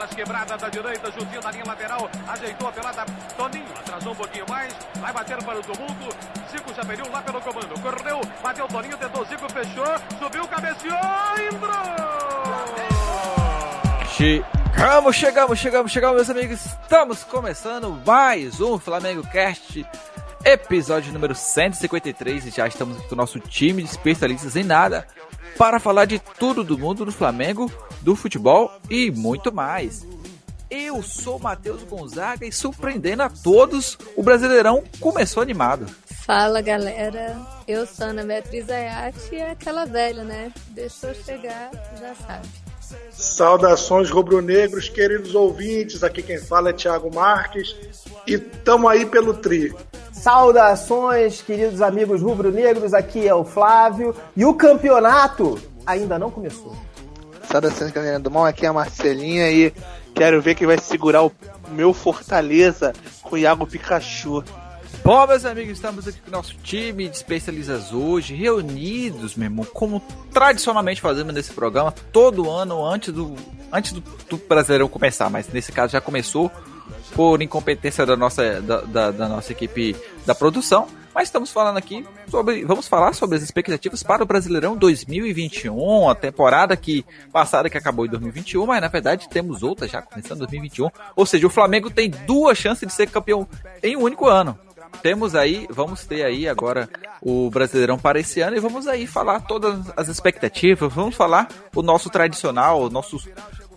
Pelas quebradas da direita, Jutinho da linha lateral. Ajeitou a pelada. Toninho atrasou um pouquinho mais. Vai bater para o tumulto. Zico já pediu lá pelo comando. Correu, bateu Toninho, tentou Zico, fechou. Subiu, cabeceou, entrou! Chegamos, chegamos, chegamos, chegamos, meus amigos. Estamos começando mais um Flamengo Cast, episódio número 153. E já estamos com o nosso time de especialistas em nada para falar de tudo do mundo do Flamengo, do futebol e muito mais. Eu sou Matheus Gonzaga e surpreendendo a todos, o Brasileirão começou animado. Fala galera, eu sou Ana Beatriz Ayati e é aquela velha, né? Deixou chegar, já sabe. Saudações rubro-negros, queridos ouvintes. Aqui quem fala é Thiago Marques e tamo aí pelo tri. Saudações, queridos amigos rubro-negros. Aqui é o Flávio e o campeonato ainda não começou. Saudações, galera do mal. Aqui é a Marcelinha e quero ver quem vai segurar o meu Fortaleza com o Iago Pikachu. Bom, meus amigos, estamos aqui com o nosso time de especialistas hoje, reunidos, meu irmão, como tradicionalmente fazemos nesse programa, todo ano antes do, antes do, do Brasileirão começar, mas nesse caso já começou por incompetência da nossa, da, da, da nossa equipe da produção. Mas estamos falando aqui sobre. Vamos falar sobre as expectativas para o Brasileirão 2021, a temporada que passada que acabou em 2021, mas na verdade temos outra já começando em 2021. Ou seja, o Flamengo tem duas chances de ser campeão em um único ano temos aí, vamos ter aí agora o Brasileirão para esse ano e vamos aí falar todas as expectativas, vamos falar o nosso tradicional, os nossos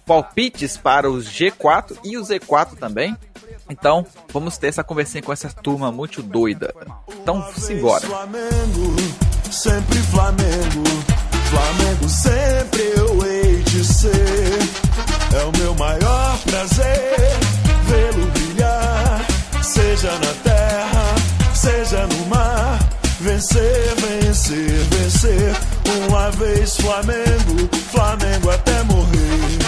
palpites para os G4 e o Z4 também. Então, vamos ter essa conversinha com essa turma muito doida. Então, simbora. Flamengo, sempre Flamengo, Flamengo sempre eu hei de ser. É o meu maior prazer vê-lo seja na terra seja no mar. Vencer, vencer, vencer. Uma vez Flamengo, Flamengo até morrer.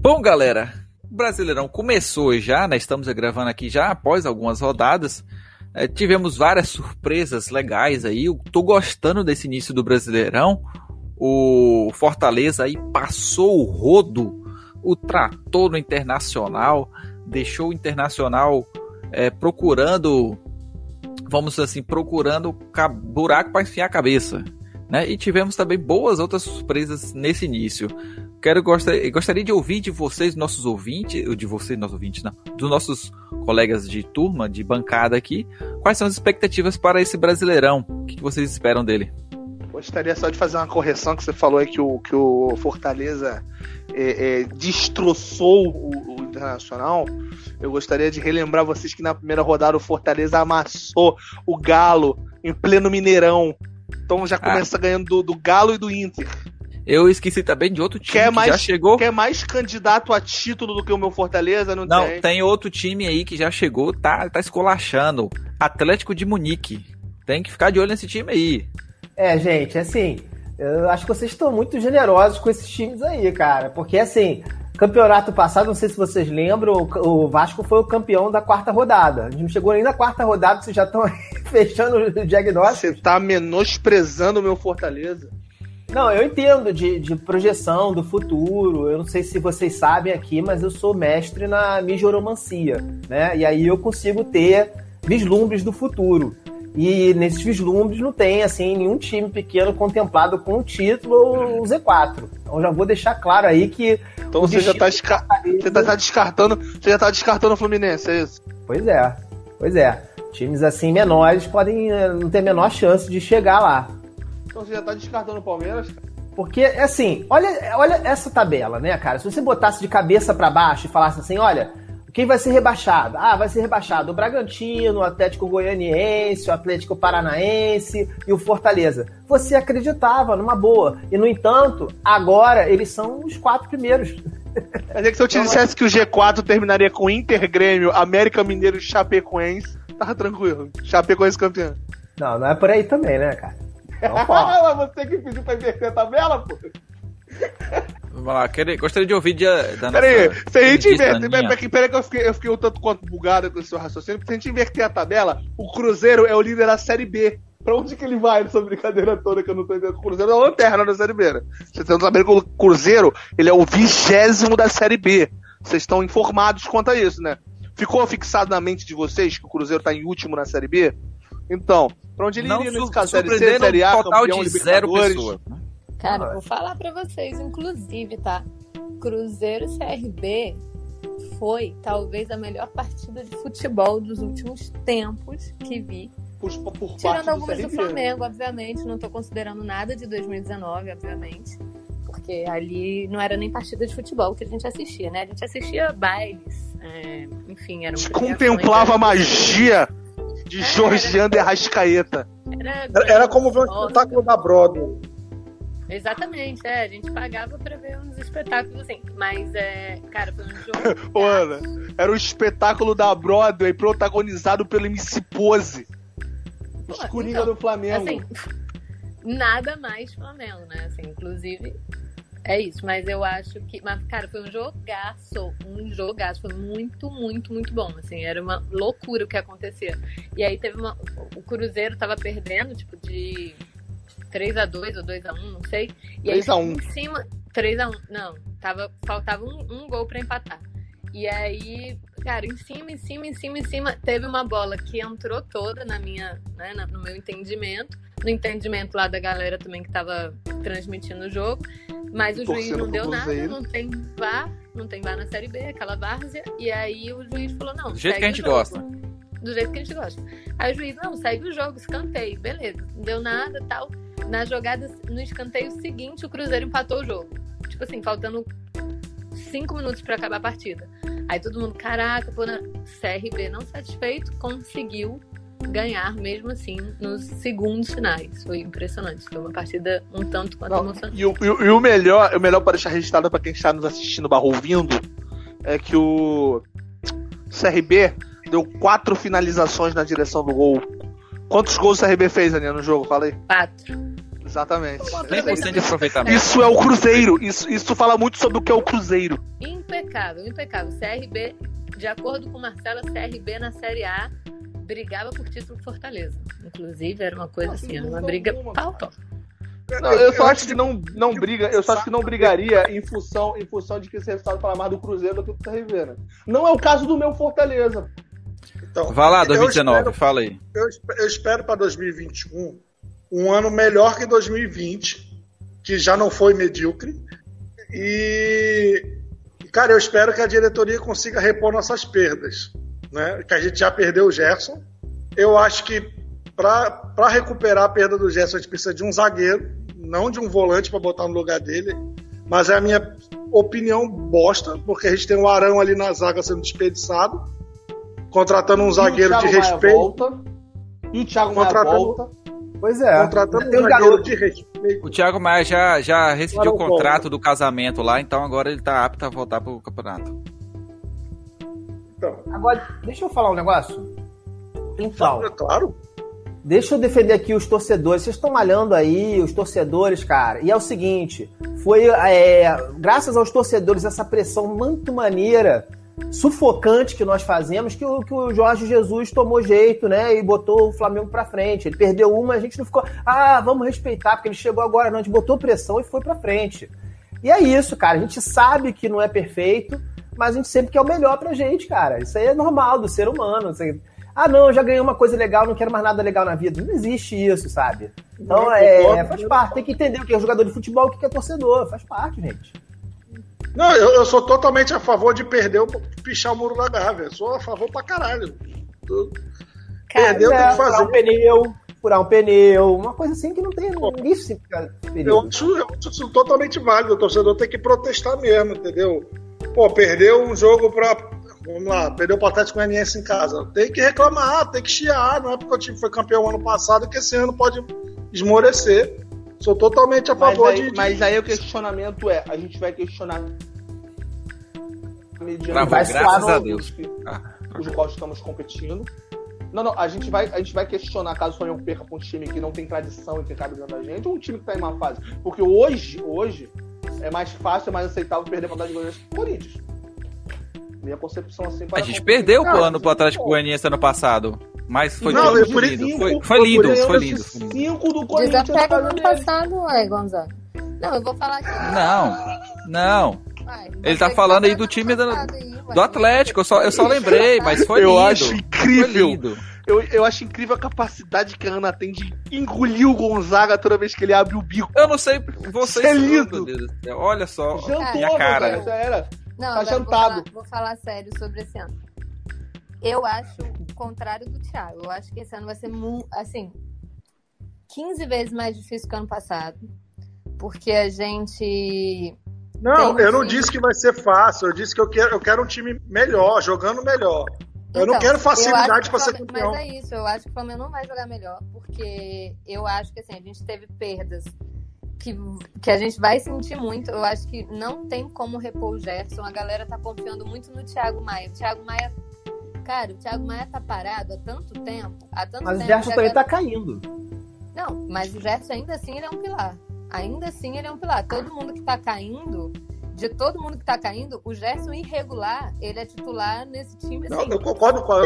Bom, galera, o Brasileirão começou já, né? Estamos gravando aqui já após algumas rodadas. É, tivemos várias surpresas legais aí. Eu tô gostando desse início do Brasileirão. O Fortaleza aí passou o rodo o tratou no Internacional, deixou o Internacional é, procurando, vamos assim, procurando buraco para enfiar a cabeça. Né? E tivemos também boas outras surpresas nesse início. Quero gostaria, gostaria de ouvir de vocês, nossos ouvintes, de vocês, nossos ouvintes, não, dos nossos colegas de turma, de bancada aqui, quais são as expectativas para esse Brasileirão? O que vocês esperam dele? Gostaria só de fazer uma correção que você falou aí que o, que o Fortaleza é, é, destroçou o, o, Internacional. Eu gostaria de relembrar vocês que na primeira rodada o Fortaleza amassou o Galo em pleno Mineirão. Então já ah. começa ah. ganhando do, do, Galo e do Inter. Eu esqueci também de outro time quer que mais, já chegou. Quer mais candidato a título do que o meu Fortaleza? Não, não tem. tem outro time aí que já chegou, tá, tá escolachando. Atlético de Munique. Tem que ficar de olho nesse time aí. É, gente, assim, eu acho que vocês estão muito generosos com esses times aí, cara. Porque, assim, campeonato passado, não sei se vocês lembram, o Vasco foi o campeão da quarta rodada. A gente não chegou nem na quarta rodada, vocês já estão fechando o diagnóstico. Você tá menosprezando o meu Fortaleza. Não, eu entendo de, de projeção do futuro. Eu não sei se vocês sabem aqui, mas eu sou mestre na mijoromancia, né? E aí eu consigo ter vislumbres do futuro. E nesses vislumbres não tem assim nenhum time pequeno contemplado com o título ou o Z4. Então já vou deixar claro aí que. Então você já tá, desca... você tá, tá descartando. Você já tá descartando o Fluminense, é isso? Pois é, pois é. Times assim menores podem eh, não ter a menor chance de chegar lá. Então você já tá descartando o Palmeiras? Porque, assim, olha, olha essa tabela, né, cara? Se você botasse de cabeça para baixo e falasse assim, olha, quem vai ser rebaixado? Ah, vai ser rebaixado o Bragantino, o Atlético Goianiense, o Atlético Paranaense e o Fortaleza. Você acreditava numa boa. E, no entanto, agora eles são os quatro primeiros. Quer dizer que se eu te dissesse que o G4 terminaria com Inter, Grêmio, América Mineiro e Chapecoense, tava tranquilo. Chapecoense campeão. Não, não é por aí também, né, cara? Então, você que pediu pra inverter a tabela, pô. Vamos lá, queria, gostaria de ouvir de, da Peraí, se a gente inverter. Peraí, peraí que eu fiquei, eu fiquei um tanto quanto bugado com o seu raciocínio. Se a gente inverter a tabela, o Cruzeiro é o líder da Série B. Pra onde que ele vai nessa brincadeira toda que eu não tô entendendo? O Cruzeiro é uma lanterna da Série B, né? Vocês estão sabendo que o Cruzeiro, ele é o vigésimo da Série B. Vocês estão informados quanto a isso, né? Ficou fixado na mente de vocês que o Cruzeiro tá em último na Série B? Então, pra onde ele Não iria nesse caso? Série C, Série A, total campeão, de zero pessoas. né? Cara, vou falar pra vocês, inclusive, tá? Cruzeiro CRB foi talvez a melhor partida de futebol dos últimos tempos que vi. Por, por Tirando do algumas do CRB. Flamengo, obviamente. Não tô considerando nada de 2019, obviamente. Porque ali não era nem partida de futebol que a gente assistia, né? A gente assistia bailes. é, enfim, era um Contemplava a magia de Jorge Ander Rascaeta. Era, Era, era como ver um espetáculo da Broadway. Exatamente, é. A gente pagava pra ver uns espetáculos assim. Mas, é, cara, foi um jogo. Ô, Ana, era um espetáculo da Broadway protagonizado pelo MC Pose. Os Pô, Coringa então, do Flamengo. Assim, nada mais Flamengo, né? Assim, inclusive, é isso. Mas eu acho que. Mas, cara, foi um jogaço. Um jogaço. Foi muito, muito, muito bom. Assim, era uma loucura o que acontecia. E aí teve uma. O Cruzeiro tava perdendo, tipo, de 3x2 ou 2x1, não sei. E aí, 3 a 1. em cima. 3x1. Não, tava, faltava um, um gol pra empatar. E aí, cara, em cima, em cima, em cima, em cima, teve uma bola que entrou toda na minha, né, no meu entendimento, no entendimento lá da galera também que tava transmitindo o jogo, mas o juiz não deu nada, não tem VAR, não tem VAR na Série B, aquela várzea, e aí o juiz falou, não, Do jeito que a gente gosta. Do jeito que a gente gosta. Aí o juiz, não, segue o jogo, escanteio, beleza, não deu nada, tal. Na jogada, no escanteio seguinte, o Cruzeiro empatou o jogo. Tipo assim, faltando cinco minutos pra acabar a partida. Aí todo mundo, caraca, pô, na... CRB não satisfeito, conseguiu ganhar mesmo assim nos segundos finais. Foi impressionante. Foi uma partida um tanto quanto Não, emocionante. e, o, e o- e o melhor, o melhor para deixar registrado para quem está nos assistindo barra ouvindo é que o CRB deu quatro finalizações na direção do gol. Quantos gols o CRB fez, Aninha, no jogo? Fala aí. Quatro. Exatamente. 100% de aproveitamento. Isso é o Cruzeiro. Isso, isso fala muito sobre o que é o Cruzeiro. Impecável, impecável. CRB, de acordo com Marcelo, CRB na Série A brigava por título Fortaleza. Inclusive, era uma coisa assim, era uma briga pau, pau. Não, eu só acho que não, não briga, eu só acho que não brigaria em função, em função de que esse resultado fala mais do Cruzeiro do que do CRB, né? Não é o caso do meu Fortaleza. Então, Vai lá, eu 2019, espero- fala aí. Eu, eu espero para 2021 um ano melhor que 2020, que já não foi medíocre. E, cara, eu espero que a diretoria consiga repor nossas perdas. Né? Que a gente já perdeu o Gerson. Eu acho que para recuperar a perda do Gerson, a gente precisa de um zagueiro, não de um volante para botar no lugar dele. Mas é a minha opinião bosta, porque a gente tem o Arão ali na zaga sendo desperdiçado, contratando um zagueiro o de Maia respeito. Volta, e o Thiago Maia Contratando- volta. Pois é. Contratando Tem um zagueiro garoto. de respeito. O Thiago Maia já, já rescindiu o contrato do casamento lá, então agora ele tá apto a voltar pro campeonato. Então, Agora, deixa eu falar um negócio. Então, é claro. Deixa eu defender aqui os torcedores. Vocês estão malhando aí, os torcedores, cara. E é o seguinte: foi é, graças aos torcedores, essa pressão muito maneira, sufocante que nós fazemos, que o, que o Jorge Jesus tomou jeito, né? E botou o Flamengo pra frente. Ele perdeu uma, a gente não ficou, ah, vamos respeitar, porque ele chegou agora, não. A gente botou pressão e foi pra frente. E é isso, cara. A gente sabe que não é perfeito, mas a gente sempre quer o melhor pra gente, cara. Isso aí é normal do ser humano. Você- ah, não, eu já ganhei uma coisa legal, não quero mais nada legal na vida. Não existe isso, sabe? Então, Não, é, concordo. faz parte. Tem que entender o que é jogador de futebol, o que é torcedor. Faz parte, gente. Não, eu, eu sou totalmente a favor de perder, o, pichar o muro da Gávea. Eu sou a favor pra caralho. Eu- Cara, Perdeu, tem que furar fazer. um pneu, furar um pneu, uma coisa assim que não tem. Fica Eu acho, eu acho isso totalmente válido. O torcedor tem que protestar mesmo, entendeu? Pô, perdeu um jogo pra. Vamos lá, perdeu o Atlético Goianiense em casa. Tem que reclamar, tem que chiar. Não é porque o time foi campeão ano passado que esse ano pode esmorecer. Sou totalmente a Mas favor aí, de, de- mas aí o questionamento é: a gente vai questionar. mediante vai graças no- a Deus. Ah, os quais estamos competindo. Não, não, a gente vai, a gente vai questionar caso o Flamengo perca pra um time que não tem tradição e que cabe dentro da gente, ou um time que tá em má fase. Porque hoje, hoje, é mais fácil, é mais aceitável perder pra de Goiás que o Corinthians. Minha concepção assim a gente perdeu o plano pro Atlético Goianiense ano passado. Mas foi Não, eu lindo. Foi, foi lindo, ganhando foi lindo. foi lindo. Cinco do Corinthians. Desapega do ano passado, ué, Gonzaga. Não, eu vou falar aqui. Não, não. Uai, Ele tá que falando aí ano do time do, aí, do Atlético. Eu só, eu só lembrei, mas foi Eu lindo. acho Foi incrível. lindo. Eu, eu acho incrível a capacidade que a Ana tem de engolir o Gonzaga toda vez que ele abre o bico. Eu não sei vocês. É lindo. Olha só. Jantou, minha cara. Já era. Não, Tá eu vou jantado. falar, vou falar sério sobre esse ano. Eu acho o contrário do Thiago. Eu acho que esse ano vai ser, assim, 15 vezes mais difícil que o ano passado. Porque a gente. Não, eu não sim. disse que vai ser fácil. Eu disse que eu quero, eu quero um time melhor, jogando melhor. Eu não Então, quero eu facilidade o ser campeão. Mas é isso, eu acho que o Flamengo não vai jogar melhor, porque eu acho que assim, a gente teve perdas que, que a gente vai sentir muito. Eu acho que não tem como repor o Gerson. A galera tá confiando muito no Thiago Maia. O Thiago Maia. Cara, o Thiago Maia tá parado há tanto tempo. Há tanto Mas o tempo Gerson que a também tá caindo. Não, mas o Gerson ainda assim ele é um pilar. Ainda assim ele é um pilar. Todo mundo que tá caindo, de todo mundo que tá caindo, o Gerson irregular, ele é titular nesse time Não, assim, eu concordo com a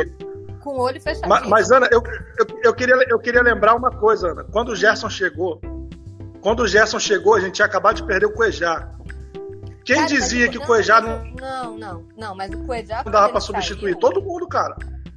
com o olho fechado. mas, mas, Ana, eu, eu, eu queria, eu queria lembrar uma coisa, Ana. Quando o Gerson chegou, quando o Gerson chegou, a gente tinha acabado de perder o Cuejá. Quem Cara, dizia que o não, Cuejá não, Não, não, não, mas o Cuejá. não dava pra substituir? saiu- Todo mundo, cara.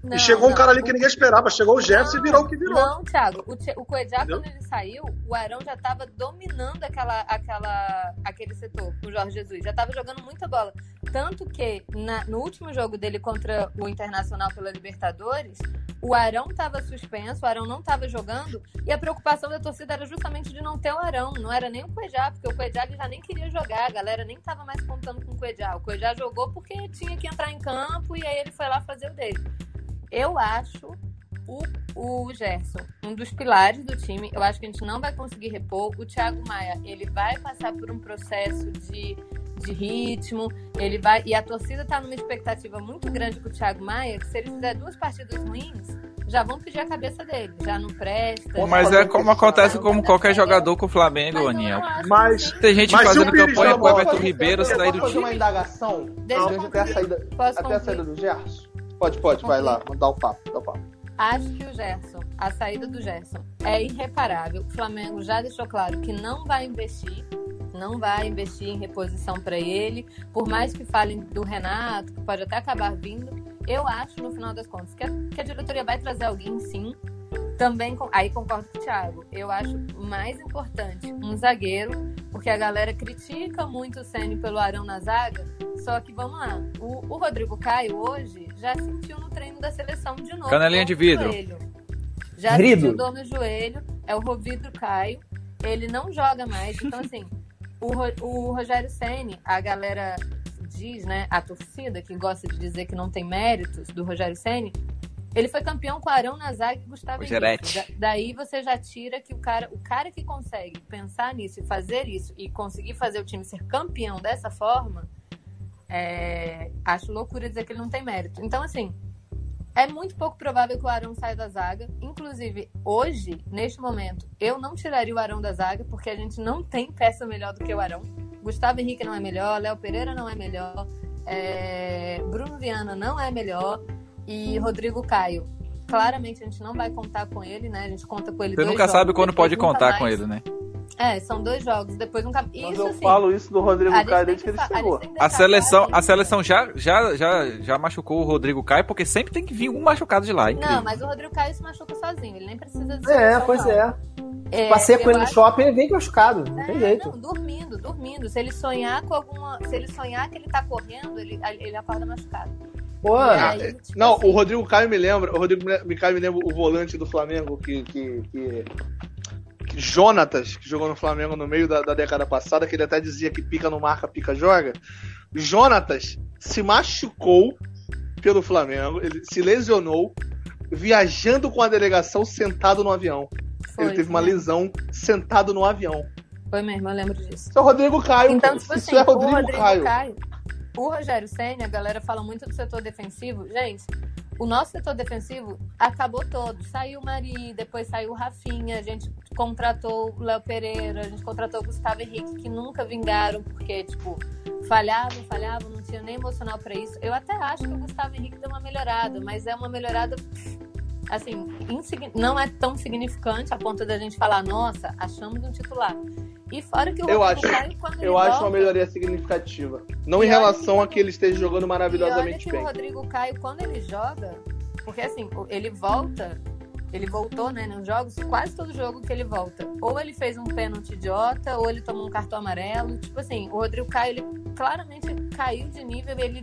Não, e chegou um não, cara ali que ninguém esperava. Chegou o Gerson e virou o que virou. Não, Thiago, o, o Entendeu? quando ele saiu, o Arão já tava dominando aquela, aquela, aquele setor, o Jorge Jesus. Já tava jogando muita bola. Tanto que na- no último jogo dele contra o Internacional pela Libertadores, o Arão tava suspenso, o Arão não tava jogando, e a preocupação da torcida era justamente de não ter o Arão, não era nem o Cuejá, porque o ele já nem queria jogar, a galera nem tava mais contando com o Cuejá. O Cuejá jogou porque tinha que entrar em campo e aí ele foi lá fazer o dele. Eu acho o, o Gerson um dos pilares do time. Eu acho que a gente não vai conseguir repor. O Thiago Maia, ele vai passar por um processo de, de ritmo. Ele vai e a torcida tá numa expectativa muito grande com o Thiago Maia, que se ele fizer duas partidas ruins, já vão pedir a cabeça dele. Já não presta. Mas é como acontece com qualquer jogador com o Flamengo, acho Mas-. Tem gente Mas fazendo campanha pro Everton Ribeiro eu sair do fazer uma time. indagação? Desde até a saída do Gerson? Pode, pode, vai lá, dá o papo, dá o papo. Acho que o Gerson, a saída do Gerson é irreparável. O Flamengo já deixou claro que não vai investir, não vai investir em reposição para ele. Por mais que falem do Renato, que pode até acabar vindo, eu acho, no final das contas, que a, que a diretoria vai trazer alguém sim. Também, aí concordo com o Thiago. Eu acho mais importante um zagueiro, porque a galera critica muito o Ceni pelo Arão na zaga. Só que vamos lá, o, o Rodrigo Caio hoje já sentiu no treino da seleção de novo. Canelinha de no vidro. joelho. Já Grido. sentiu dor no joelho, é o Rovidro Caio. Ele não joga mais. Então, assim, o, o Rogério Ceni, a galera diz, né, a torcida que gosta de dizer que não tem méritos do Rogério Ceni, ele foi campeão com Arão na zaga e Gustavo. Henrique. Da- daí você já tira que o cara, o cara que consegue pensar nisso e fazer isso e conseguir fazer o time ser campeão dessa forma, é, acho loucura dizer que ele não tem mérito. Então, assim, é muito pouco provável que o Arão saia da zaga. Inclusive, hoje, neste momento, eu não tiraria o Arão da zaga, porque a gente não tem peça melhor do que o Arão. Gustavo Henrique não é melhor, Léo Pereira não é melhor, é, Bruno Viana não é melhor e Rodrigo Caio. Claramente a gente não vai contar com ele, né? A gente conta com ele Você nunca jogos, sabe quando pode contar com mais. ele, né? É, são dois jogos, depois nunca. Mas Isso eu assim, falo isso do Rodrigo a Caio tem desde que ele a chegou. tem A deixar seleção, a seleção já, já, já, já machucou o Rodrigo Caio, porque sempre tem que vir um machucado de lá. Incrível. Não, mas o Rodrigo Caio se machuca sozinho, ele nem precisa de É, pois não. é. É, Passei com ele no acho- shopping e vem machucado. Não tem É, jeito. Não, dormindo, dormindo. Se ele sonhar com alguma. Se ele sonhar que ele tá correndo, ele, ele acorda machucado. Pô, aí, tipo Não, assim, o Rodrigo Caio me lembra, o Rodrigo me- Caio me lembra o volante do Flamengo que, que, que Jonatas, que jogou no Flamengo no meio da, da década passada, que ele até dizia que pica não marca, pica joga. Jonatas se machucou pelo Flamengo, ele se lesionou viajando com a delegação sentado no avião. foi, ele teve uma né? lesão sentado no avião. Foi mesmo, eu lembro disso. Isso é o Rodrigo Caio. Então, tipo Isso assim, é o Rodrigo, Rodrigo Caio. Caio. O Rogério Senna, a galera fala muito do setor defensivo. Gente, o nosso setor defensivo acabou todo. Saiu o Mari, depois saiu o Rafinha, a gente contratou o Léo Pereira, a gente contratou o Gustavo Henrique, que nunca vingaram, porque, tipo, falhavam, falhavam, não tinha nem emocional pra isso. Eu até acho que o Gustavo Henrique deu uma melhorada, mas é uma melhorada assim, não é tão significante a ponto da gente falar, nossa, achamos um titular. E fora que o Eu Rodrigo acho- Caio, quando ele Eu acho volta, uma melhoria significativa. Não em relação que- a que ele esteja jogando E olha maravilhosamente que bem. o Rodrigo Caio, quando ele joga, porque assim, ele volta, ele voltou, né, nos jogos, quase todo jogo que ele volta. Ou ele fez um pênalti idiota, ou ele tomou um cartão amarelo. Tipo assim, o Rodrigo Caio, ele claramente caiu de nível, ele.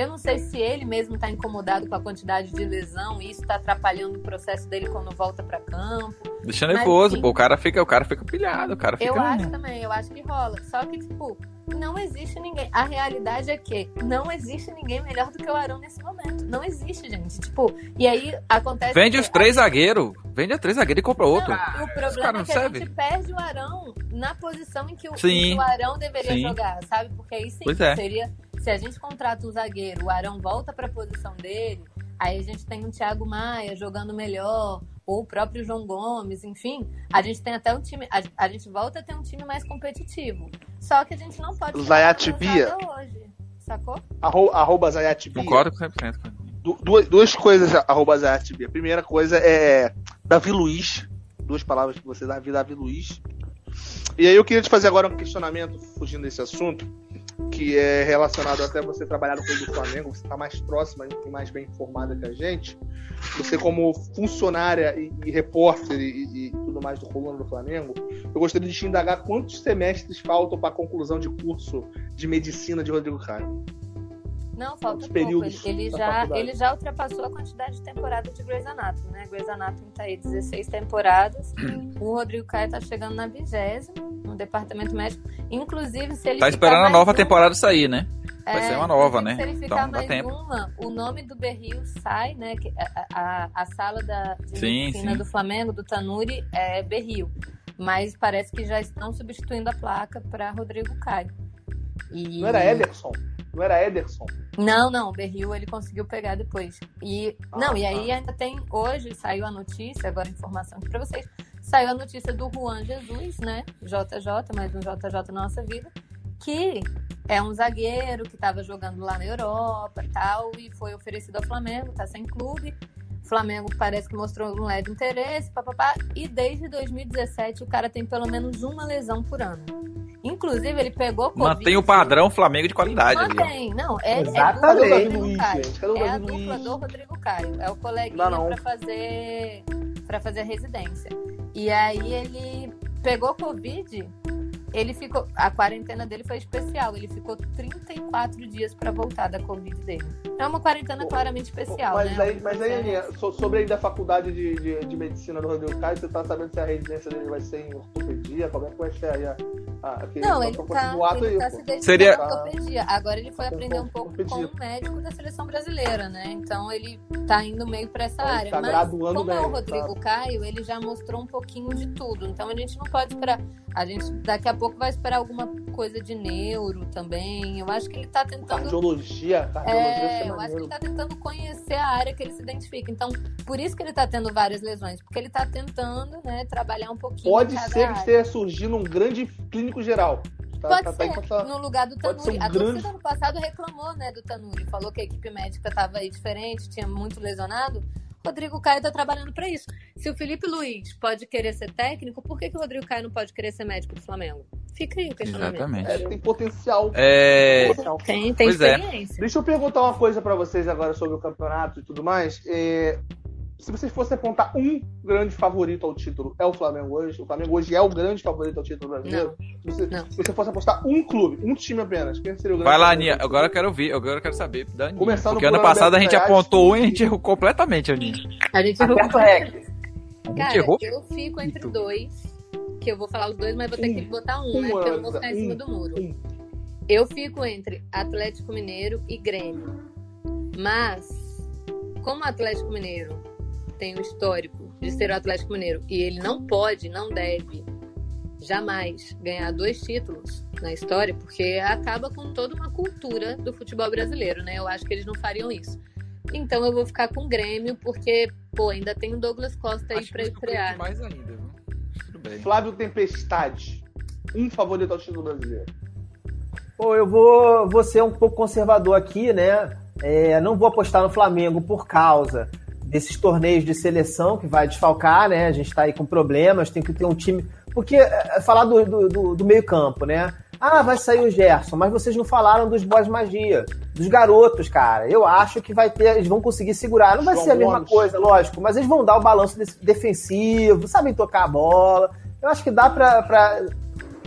Eu não sei se ele mesmo tá incomodado com a quantidade de lesão e isso tá atrapalhando o processo dele quando volta pra campo. Deixa nervoso, pô. O cara fica, o cara fica pilhado, o cara fica. Eu acho também, eu acho que rola. Só que, tipo, não existe ninguém. A realidade é que não existe ninguém melhor do que o Arão nesse momento. Não existe, gente. Tipo, e aí acontece. Vende os três zagueiros. Vende os três zagueiros e compra outro. Não, o caras problema não é que a servem. gente perde o Arão na posição em que o, em que o Arão deveria Sim. jogar, sabe? Porque aí sim, é. seria. Se a gente contrata um zagueiro, o Arão volta pra posição dele, aí a gente tem um Thiago Maia jogando melhor, ou o próprio João Gomes, enfim, a gente tem até um time. A, a gente volta a ter um time mais competitivo. Só que a gente não pode. O tirar Zayat essa Bia. molecada hoje. Sacou? Arro, arroba Zayat Bia. Concordo com 100%. com- Du- duas, duas coisas, arroba Zayat Bia. A primeira coisa é Davi Luiz. Duas palavras que você Davi, Davi Luiz. E aí eu queria te fazer agora um questionamento, fugindo desse assunto, que é relacionado até você trabalhar no clube do Flamengo, você está mais próxima e mais bem informada que a gente. Você como funcionária e, e repórter e, e tudo mais do Coluna do Flamengo, eu gostaria de te indagar quantos semestres faltam para a conclusão de curso de medicina de Rodrigo Caio. Não, falta pouco. Ele, ele já, faculdade. ele já ultrapassou a quantidade de temporada de Grey's Anatomy, né? Grey's Anatomy tá aí 16 temporadas. o Rodrigo Caio tá chegando na vigésima no departamento médico. Inclusive, se ele Tá esperando a nova uma- temporada sair, né? Vai É, ser uma nova, né? Se ele Então ficar dá mais tempo. uma, o nome do Berril sai, né? Que a, a, a sala da sim. do Flamengo, do Tanuri, é Berril. Mas parece que já estão substituindo a placa para Rodrigo Caio. E... Não era Ederson? Não era Ederson? Não, não, o Berril ele conseguiu pegar depois. E não, Ah, e aí tá. ainda tem hoje saiu a notícia, agora informação aqui pra vocês. Saiu a notícia do Juan Jesus, né? JJ, mais um JJ na nossa vida, que é um zagueiro que estava jogando lá na Europa e tal e foi oferecido ao Flamengo, tá sem clube. O Flamengo parece que mostrou um leve interesse, papapá, e desde 2017 o cara tem pelo menos uma lesão por ano. Inclusive, ele pegou Covid. Mantém o padrão Flamengo de qualidade ali. Mantém, não, é, Exatamente. é a dupla do Caio. gente? Cadê o É a dupla do Rodrigo Caio. É o coleguinha Dá não. pra fazer para fazer a residência. E aí ele pegou Covid, ele ficou. A quarentena dele foi especial. Ele ficou 34 dias pra voltar da Covid dele. É uma quarentena claramente especial, mas, né? aí, mas aí, Aninha, so- sobre aí da faculdade de, de, de medicina do Rodrigo Caio, você tá sabendo se a residência dele vai ser em ortopedia? Como é que vai ser aí a, a, aquele Não, ele tá, ele aí, tá se dedicando Seria- à ortopedia. Agora ele foi Tá aprender um pouco com o médico da seleção brasileira, né? Então ele tá indo meio pra essa Ele área. tá Mas graduando como é bem, o Rodrigo Caio, ele já mostrou um pouquinho de tudo. Então a gente não pode esperar. A gente daqui a pouco vai esperar alguma coisa de neuro também. Eu acho que ele tá tentando. Cardiologia, É, ser eu acho que ele tá tentando conhecer a área que ele se identifica. Então, por isso que ele tá tendo várias lesões. Porque ele tá tentando, né, trabalhar um pouquinho. Pode ser que área. esteja surgindo um grande clínico geral. Tá, Pode tá, tá ser, essa- no lugar do Tanuri. um a grande- torcida ano passado reclamou, né, do Tanuri. Falou que a equipe médica tava aí diferente, tinha muito lesionado. Rodrigo Caio tá trabalhando pra isso. Se o Felipe Luiz pode querer ser técnico, por que, que o Rodrigo Caio não pode querer ser médico do Flamengo? Fica aí o questionamento. Exatamente. É, tem potencial. É, Potencial. Tem, tem Pois é. experiência. Deixa eu perguntar uma coisa pra vocês agora sobre o campeonato e tudo mais. É, se vocês fossem apontar um grande favorito ao título, é o Flamengo hoje? O Flamengo hoje é o grande favorito ao título brasileiro? Se você, Não. se você fosse apostar um clube, um time apenas, quem seria o grande vai lá, favorito Aninha. Agora eu quero ouvir. Agora eu quero saber da Aninha. Começando Porque por ano passado a gente Reais. apontou um e a gente errou completamente, Aninha. A gente errou. Gente Cara, errou. eu fico entre dois, que eu vou falar os dois, mas vou ter que botar um, Um, né? Porque eu não vou ficar em cima um, do muro. um. Eu fico entre Atlético Mineiro e Grêmio. Mas, como o Atlético Mineiro tem o histórico de ser o Atlético Mineiro e ele não pode, não deve jamais ganhar dois títulos na história, porque acaba com toda uma cultura do futebol brasileiro, né? Eu acho que eles não fariam isso. Então eu vou ficar com o Grêmio, porque, pô, ainda tem o Douglas Costa aí Acho pra estrear. mais ainda, viu? Tudo bem. Flávio Tempestade, um favorito ao título brasileiro. Pô, eu vou, vou ser um pouco conservador aqui, né? É, não vou apostar no Flamengo por causa desses torneios de seleção que vai desfalcar, né? A gente tá aí com problemas, tem que ter um time. Porque é, falar do, do, do, meio-campo, né? Ah, vai sair o Gerson, mas vocês não falaram dos boss magia, dos garotos, cara. Eu acho que vai ter, eles vão conseguir segurar. Não vai João ser a mesma Gomes. coisa, lógico, mas eles vão dar o balanço de- defensivo, sabem tocar a bola. Eu acho que dá pra, pra,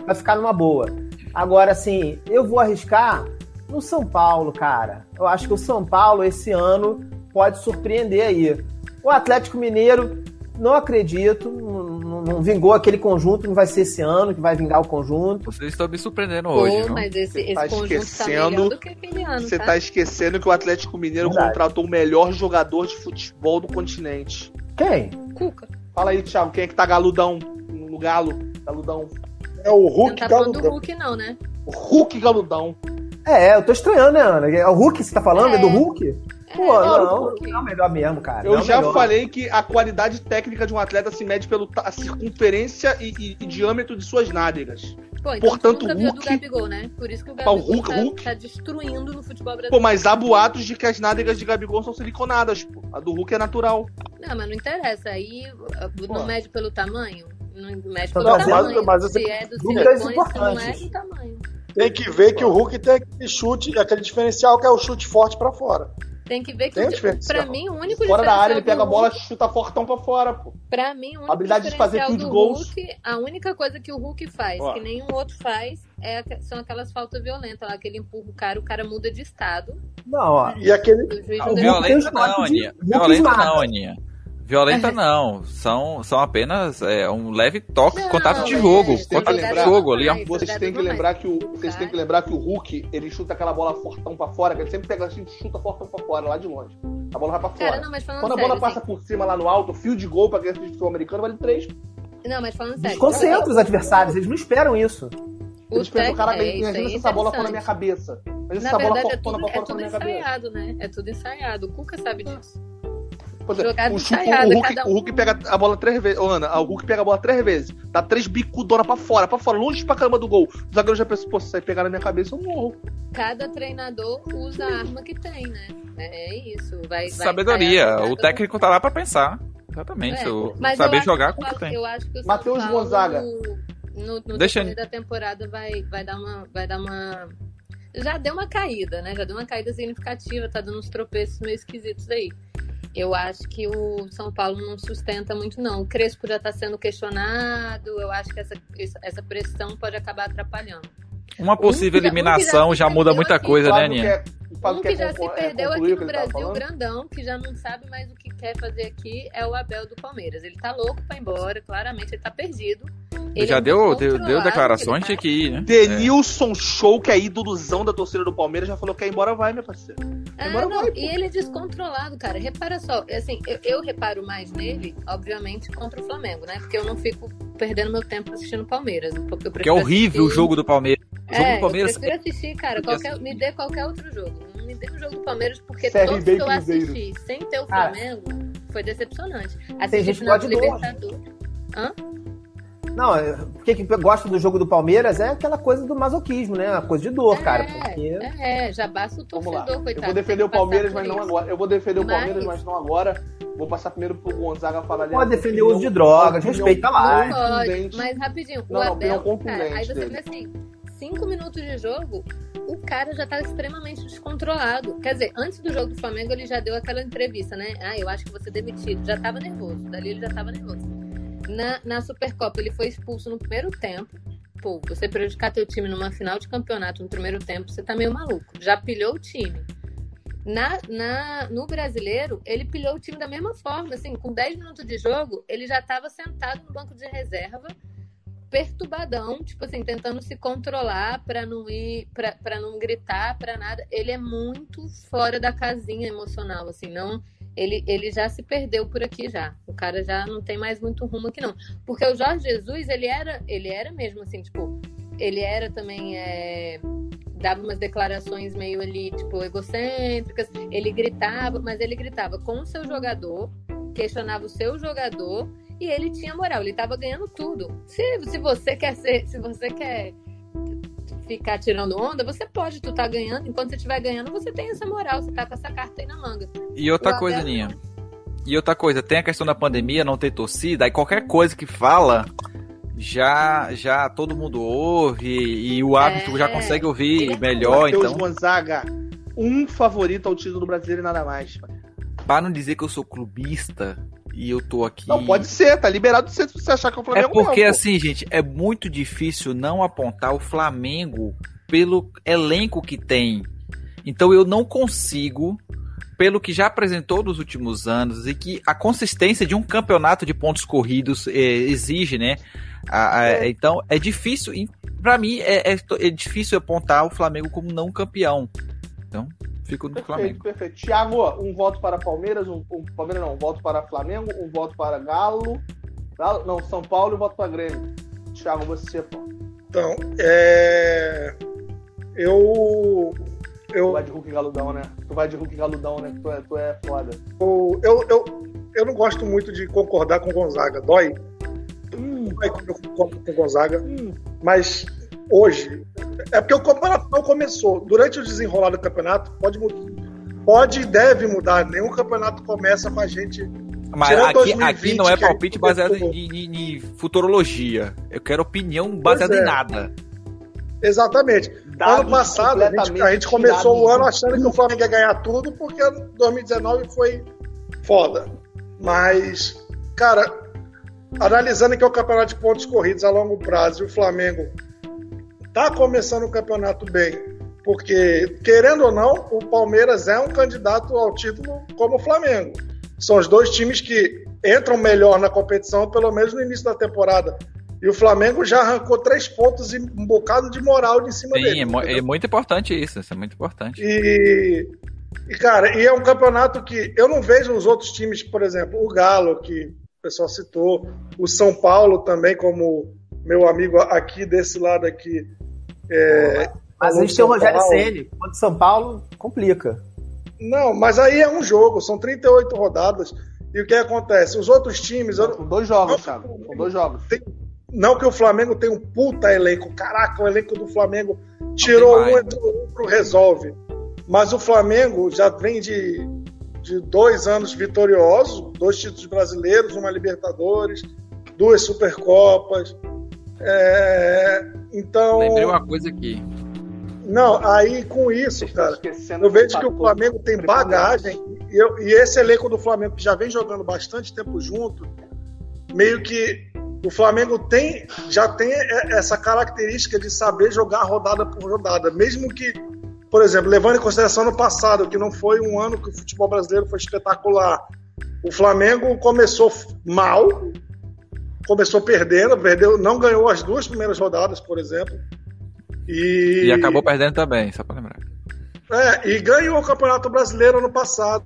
pra ficar numa boa. Agora, assim, eu vou arriscar no São Paulo, cara. Eu acho que o São Paulo esse ano pode surpreender aí. O Atlético Mineiro, não acredito, não, não- não vingou aquele conjunto, não vai ser esse ano que vai vingar o conjunto. Vocês estão me surpreendendo Pô, hoje, viu? mas esse, esse tá conjunto tá esquecendo- melhor do que aquele ano, Você tá? tá esquecendo que o Atlético Mineiro Verdade. contratou o melhor jogador de futebol do continente. Quem? Cuca. Fala aí, Thiago, quem é que tá galudão no galo? Galudão. É o Não Hulk tá falando do Galudão. Hulk, não, né? O Hulk galudão. É, eu tô estranhando, né, Ana? É o Hulk que você tá falando? É, É. do Hulk? Pô, É, não, Hulk. não é melhor mesmo, cara. Eu não é já melhor. falei que a qualidade técnica de um atleta se mede pela circunferência e, e- e diâmetro de suas nádegas. Pô, então Portanto, nunca viu do Hulk- Gabigol, né? Por isso que o Gabigol o Hulk- tá, Hulk- tá destruindo no futebol Pô, brasileiro. mas há boatos de que as nádegas de Gabigol são siliconadas, pô. A do Hulk é natural. Não, mas não interessa. Aí Pô. não mede pelo tamanho. Não mede Não, pelo mas- tamanho. mas se é do silicone, se não é do tamanho. Tem que ver que o Hulk tem aquele chute, aquele diferencial que é o chute forte pra fora. Tem que ver que, Tem o- diferencial. pra mim, o único Fora da área, ele pega a bola, Hulk- chuta fortão pra fora, pô. Pra mim, o único Habilidade de fazer diferencial field do goals. Hulk, a única coisa que o Hulk faz, Ó. que nenhum outro faz, é, a- são aquelas faltas violentas lá, que ele empurra o cara, o cara muda de estado. Não, ó. E aquele. O Ah, não o deu Hulk tem Violenta os não, Aninha. Não, Aninha. Violenta não. São, são apenas é, um leve toque, Não, contato de jogo. vocês têm que Contato de lembrar- jogo ali, ó. Vocês Verdade têm que é. lembrar que o, vocês têm Cara. que lembrar que o Hulk, ele chuta aquela bola fortão pra fora, que ele sempre pega assim, chuta fortão pra fora, lá de longe. A bola vai pra fora. Cara, não, Quando a sério, bola passa assim, por cima lá no alto, o fio de gol pra quem assiste futebol americano vale 3. não, mas falando sério. Desconcentra os adversários, eles não esperam isso. O Eles pensam, cara, é, isso imagina se é essa bola for na minha cabeça. Mas Na essa bola é tudo, pra é fora tudo na minha cabeça. ensaiado, né? É tudo ensaiado. O Cuca sabe disso. Jogada o, chu- ensaiada, o Hulk, um. o Hulk pega a bola três vezes. Ô, Ana, o Hulk pega a bola três vezes. Dá três bicudona pra fora, pra fora, longe pra caramba do gol. O zagueiro já pensou, pô, se sair pegar na minha cabeça, eu morro. Cada treinador usa a arma que tem, né? É isso. Vai, vai Sabedoria. O técnico tá lá pra pensar. Exatamente. É, o- saber jogar com o que tem. Eu acho que o São Matheus Paulo, Gonzaga. No, no Deixa decorrer da temporada vai, vai dar uma. Vai dar uma. Já deu uma caída, né? Já deu uma caída significativa, tá dando uns tropeços meio esquisitos aí. Eu acho que o São Paulo não sustenta muito, não. O Crespo já tá sendo questionado. Eu acho que essa, essa pressão pode acabar atrapalhando. Uma possível Um um eliminação que já muda muita aqui. coisa, né, Aninha? O Um quer que já se é, perdeu concluir aqui o que no tava Brasil, grandão, que já não sabe mais o que quer fazer aqui, é o Abel do Palmeiras. Ele tá louco pra ir embora, claramente, ele tá perdido. Ele já é deu, deu, deu declarações de que ir, né? Denilson Show, que é ídolozão da torcida do Palmeiras, já falou que quer ir embora, vai, meu parceiro. Ah, Agora não, vai, pô. e ele é descontrolado, cara. Repara só, assim, eu, eu reparo mais nele, obviamente, contra o Flamengo, né? Porque eu não fico perdendo meu tempo assistindo o Palmeiras. Porque, é horrível o assistir- jogo do Palmeiras. O jogo É, do Palmeiras eu prefiro assistir, cara, que qualquer, me dê qualquer outro jogo. Não me dê o jogo do Palmeiras, porque CRB todos que eu assisti sem ter o Cara, Flamengo foi decepcionante. Assisti final do. Libertadores. Não, é- porque que gosta do jogo do Palmeiras é aquela coisa do masoquismo, né? Uma coisa de dor, cara. Porque... É, é, já basta o torcedor, coitado. Eu vou defender o Palmeiras, mas não isso. agora. Eu vou defender o Mas- Palmeiras, mas não agora. Vou passar primeiro pro Gonzaga falar ali. Pode a defender o uso de drogas, respeita lá. Não pode, mas rapidinho, Não, o não, Abel, opinião cara, aí você vê assim, cinco minutos de jogo, o cara já tá extremamente descontrolado. Quer dizer, antes do jogo do Flamengo, ele já deu aquela entrevista, né? Ah, eu acho que você demitido. Já tava nervoso, dali ele já tava nervoso. Na, na Supercopa, ele foi expulso no primeiro tempo. Pô, você prejudicar teu time numa final de campeonato no primeiro tempo, você tá meio maluco. Já pilhou o time. Na, na, no brasileiro, ele pilhou o time da mesma forma, assim, com 10 minutos de jogo, ele já estava sentado no banco de reserva, perturbadão, tipo assim, tentando se controlar para não ir, para não gritar, para nada. Ele é muito fora da casinha emocional, assim, não. Ele, ele já se perdeu por aqui já. O cara já não tem mais muito rumo aqui não, porque o Jorge Jesus ele era, ele era mesmo assim, tipo, ele era também é, dava umas declarações meio ali, tipo, egocêntricas. Ele gritava, mas ele gritava com o seu jogador, questionava o seu jogador e ele tinha moral, ele tava ganhando tudo. Se, se você quer ser, se você quer ficar tirando onda, você pode, tu tá ganhando, enquanto você estiver ganhando, você tem essa moral, você tá com essa carta aí na manga. E outra O coisa, não. E outra coisa, tem a questão da pandemia, não ter torcida, aí qualquer coisa que fala, já já todo mundo ouve e o árbitro É. já consegue ouvir melhor, Matheus então, Gonzaga, um favorito ao título brasileiro e nada mais. Para não dizer que eu sou clubista e eu tô aqui Não, pode ser, tá liberado de ser se você achar que é o É Flamengo porque não, pô. assim, gente, é muito difícil não apontar o Flamengo pelo elenco que tem. Então eu não consigo, pelo que já apresentou nos últimos anos e que a consistência de um campeonato de pontos corridos eh, exige, né? A- a- Então é difícil, e pra mim é, é, é difícil apontar o Flamengo como não campeão. Então fico no Perfeito, Flamengo. perfeito. Thiago, um voto para Palmeiras, um, um Palmeiras não, um voto para Flamengo, um voto para Galo, Galo não, São Paulo e um voto para Grêmio. Thiago, você, pô. Então, é. Eu. Tu Eu, vai de Hulk e Galudão, né? Tu vai de Hulk e Galudão, né? Tu é, tu é foda. eu, eu, eu, eu não gosto muito de concordar com o Gonzaga. Dói. Dói quando eu concordo com o Gonzaga. Mas hoje. É porque o campeonato não começou. Durante o desenrolar do campeonato, pode mudar. Pode e deve mudar. Nenhum campeonato começa com a gente. Mas aqui, 2020, aqui não é palpite baseado começou. em, em- em futurologia. Eu quero opinião baseada é. em nada. Exatamente. Dados ano passado, a gente, a gente começou o ano do achando que o Flamengo ia ganhar tudo, porque 2019 foi foda. Mas, cara, analisando que é o campeonato de pontos corridos a longo prazo e o Flamengo tá começando o campeonato bem, porque, querendo ou não, o Palmeiras é um candidato ao título como o Flamengo. São os dois times que entram melhor na competição, pelo menos no início da temporada. E o Flamengo já arrancou três pontos e um bocado de moral de cima Sim, dele. é, entendeu? é muito importante isso, isso é muito importante. E, e, cara, e é um campeonato que eu não vejo os outros times, por exemplo, o Galo, que o pessoal citou, o São Paulo também, como meu amigo aqui desse lado aqui. É, Mas a gente tem o Rogério. Ceni. Quanto São Paulo, complica. Não, mas aí é um jogo, são 38 rodadas. E o que acontece? Os outros times, São dois jogos, Thiago. São dois jogos. não que o Flamengo tenha um puta elenco, caraca, o elenco do Flamengo tirou um, entrou outro, resolve. Mas o Flamengo já vem de, de dois anos vitoriosos, dois títulos brasileiros, uma Libertadores, duas Supercopas. É, então, Lembrei uma coisa aqui. não, aí com isso, cara, eu vejo que o Flamengo tem bagagem e, eu- e esse elenco do Flamengo que já vem jogando bastante tempo junto, meio que o Flamengo tem já tem essa característica de saber jogar rodada por rodada, mesmo que, por exemplo, levando em consideração no passado, que não foi um ano que o futebol brasileiro foi espetacular. O Flamengo começou mal, começou perdendo, perdeu, não ganhou as duas primeiras rodadas, por exemplo. E, E acabou perdendo também, só pra lembrar. é, e ganhou o Campeonato Brasileiro ano passado.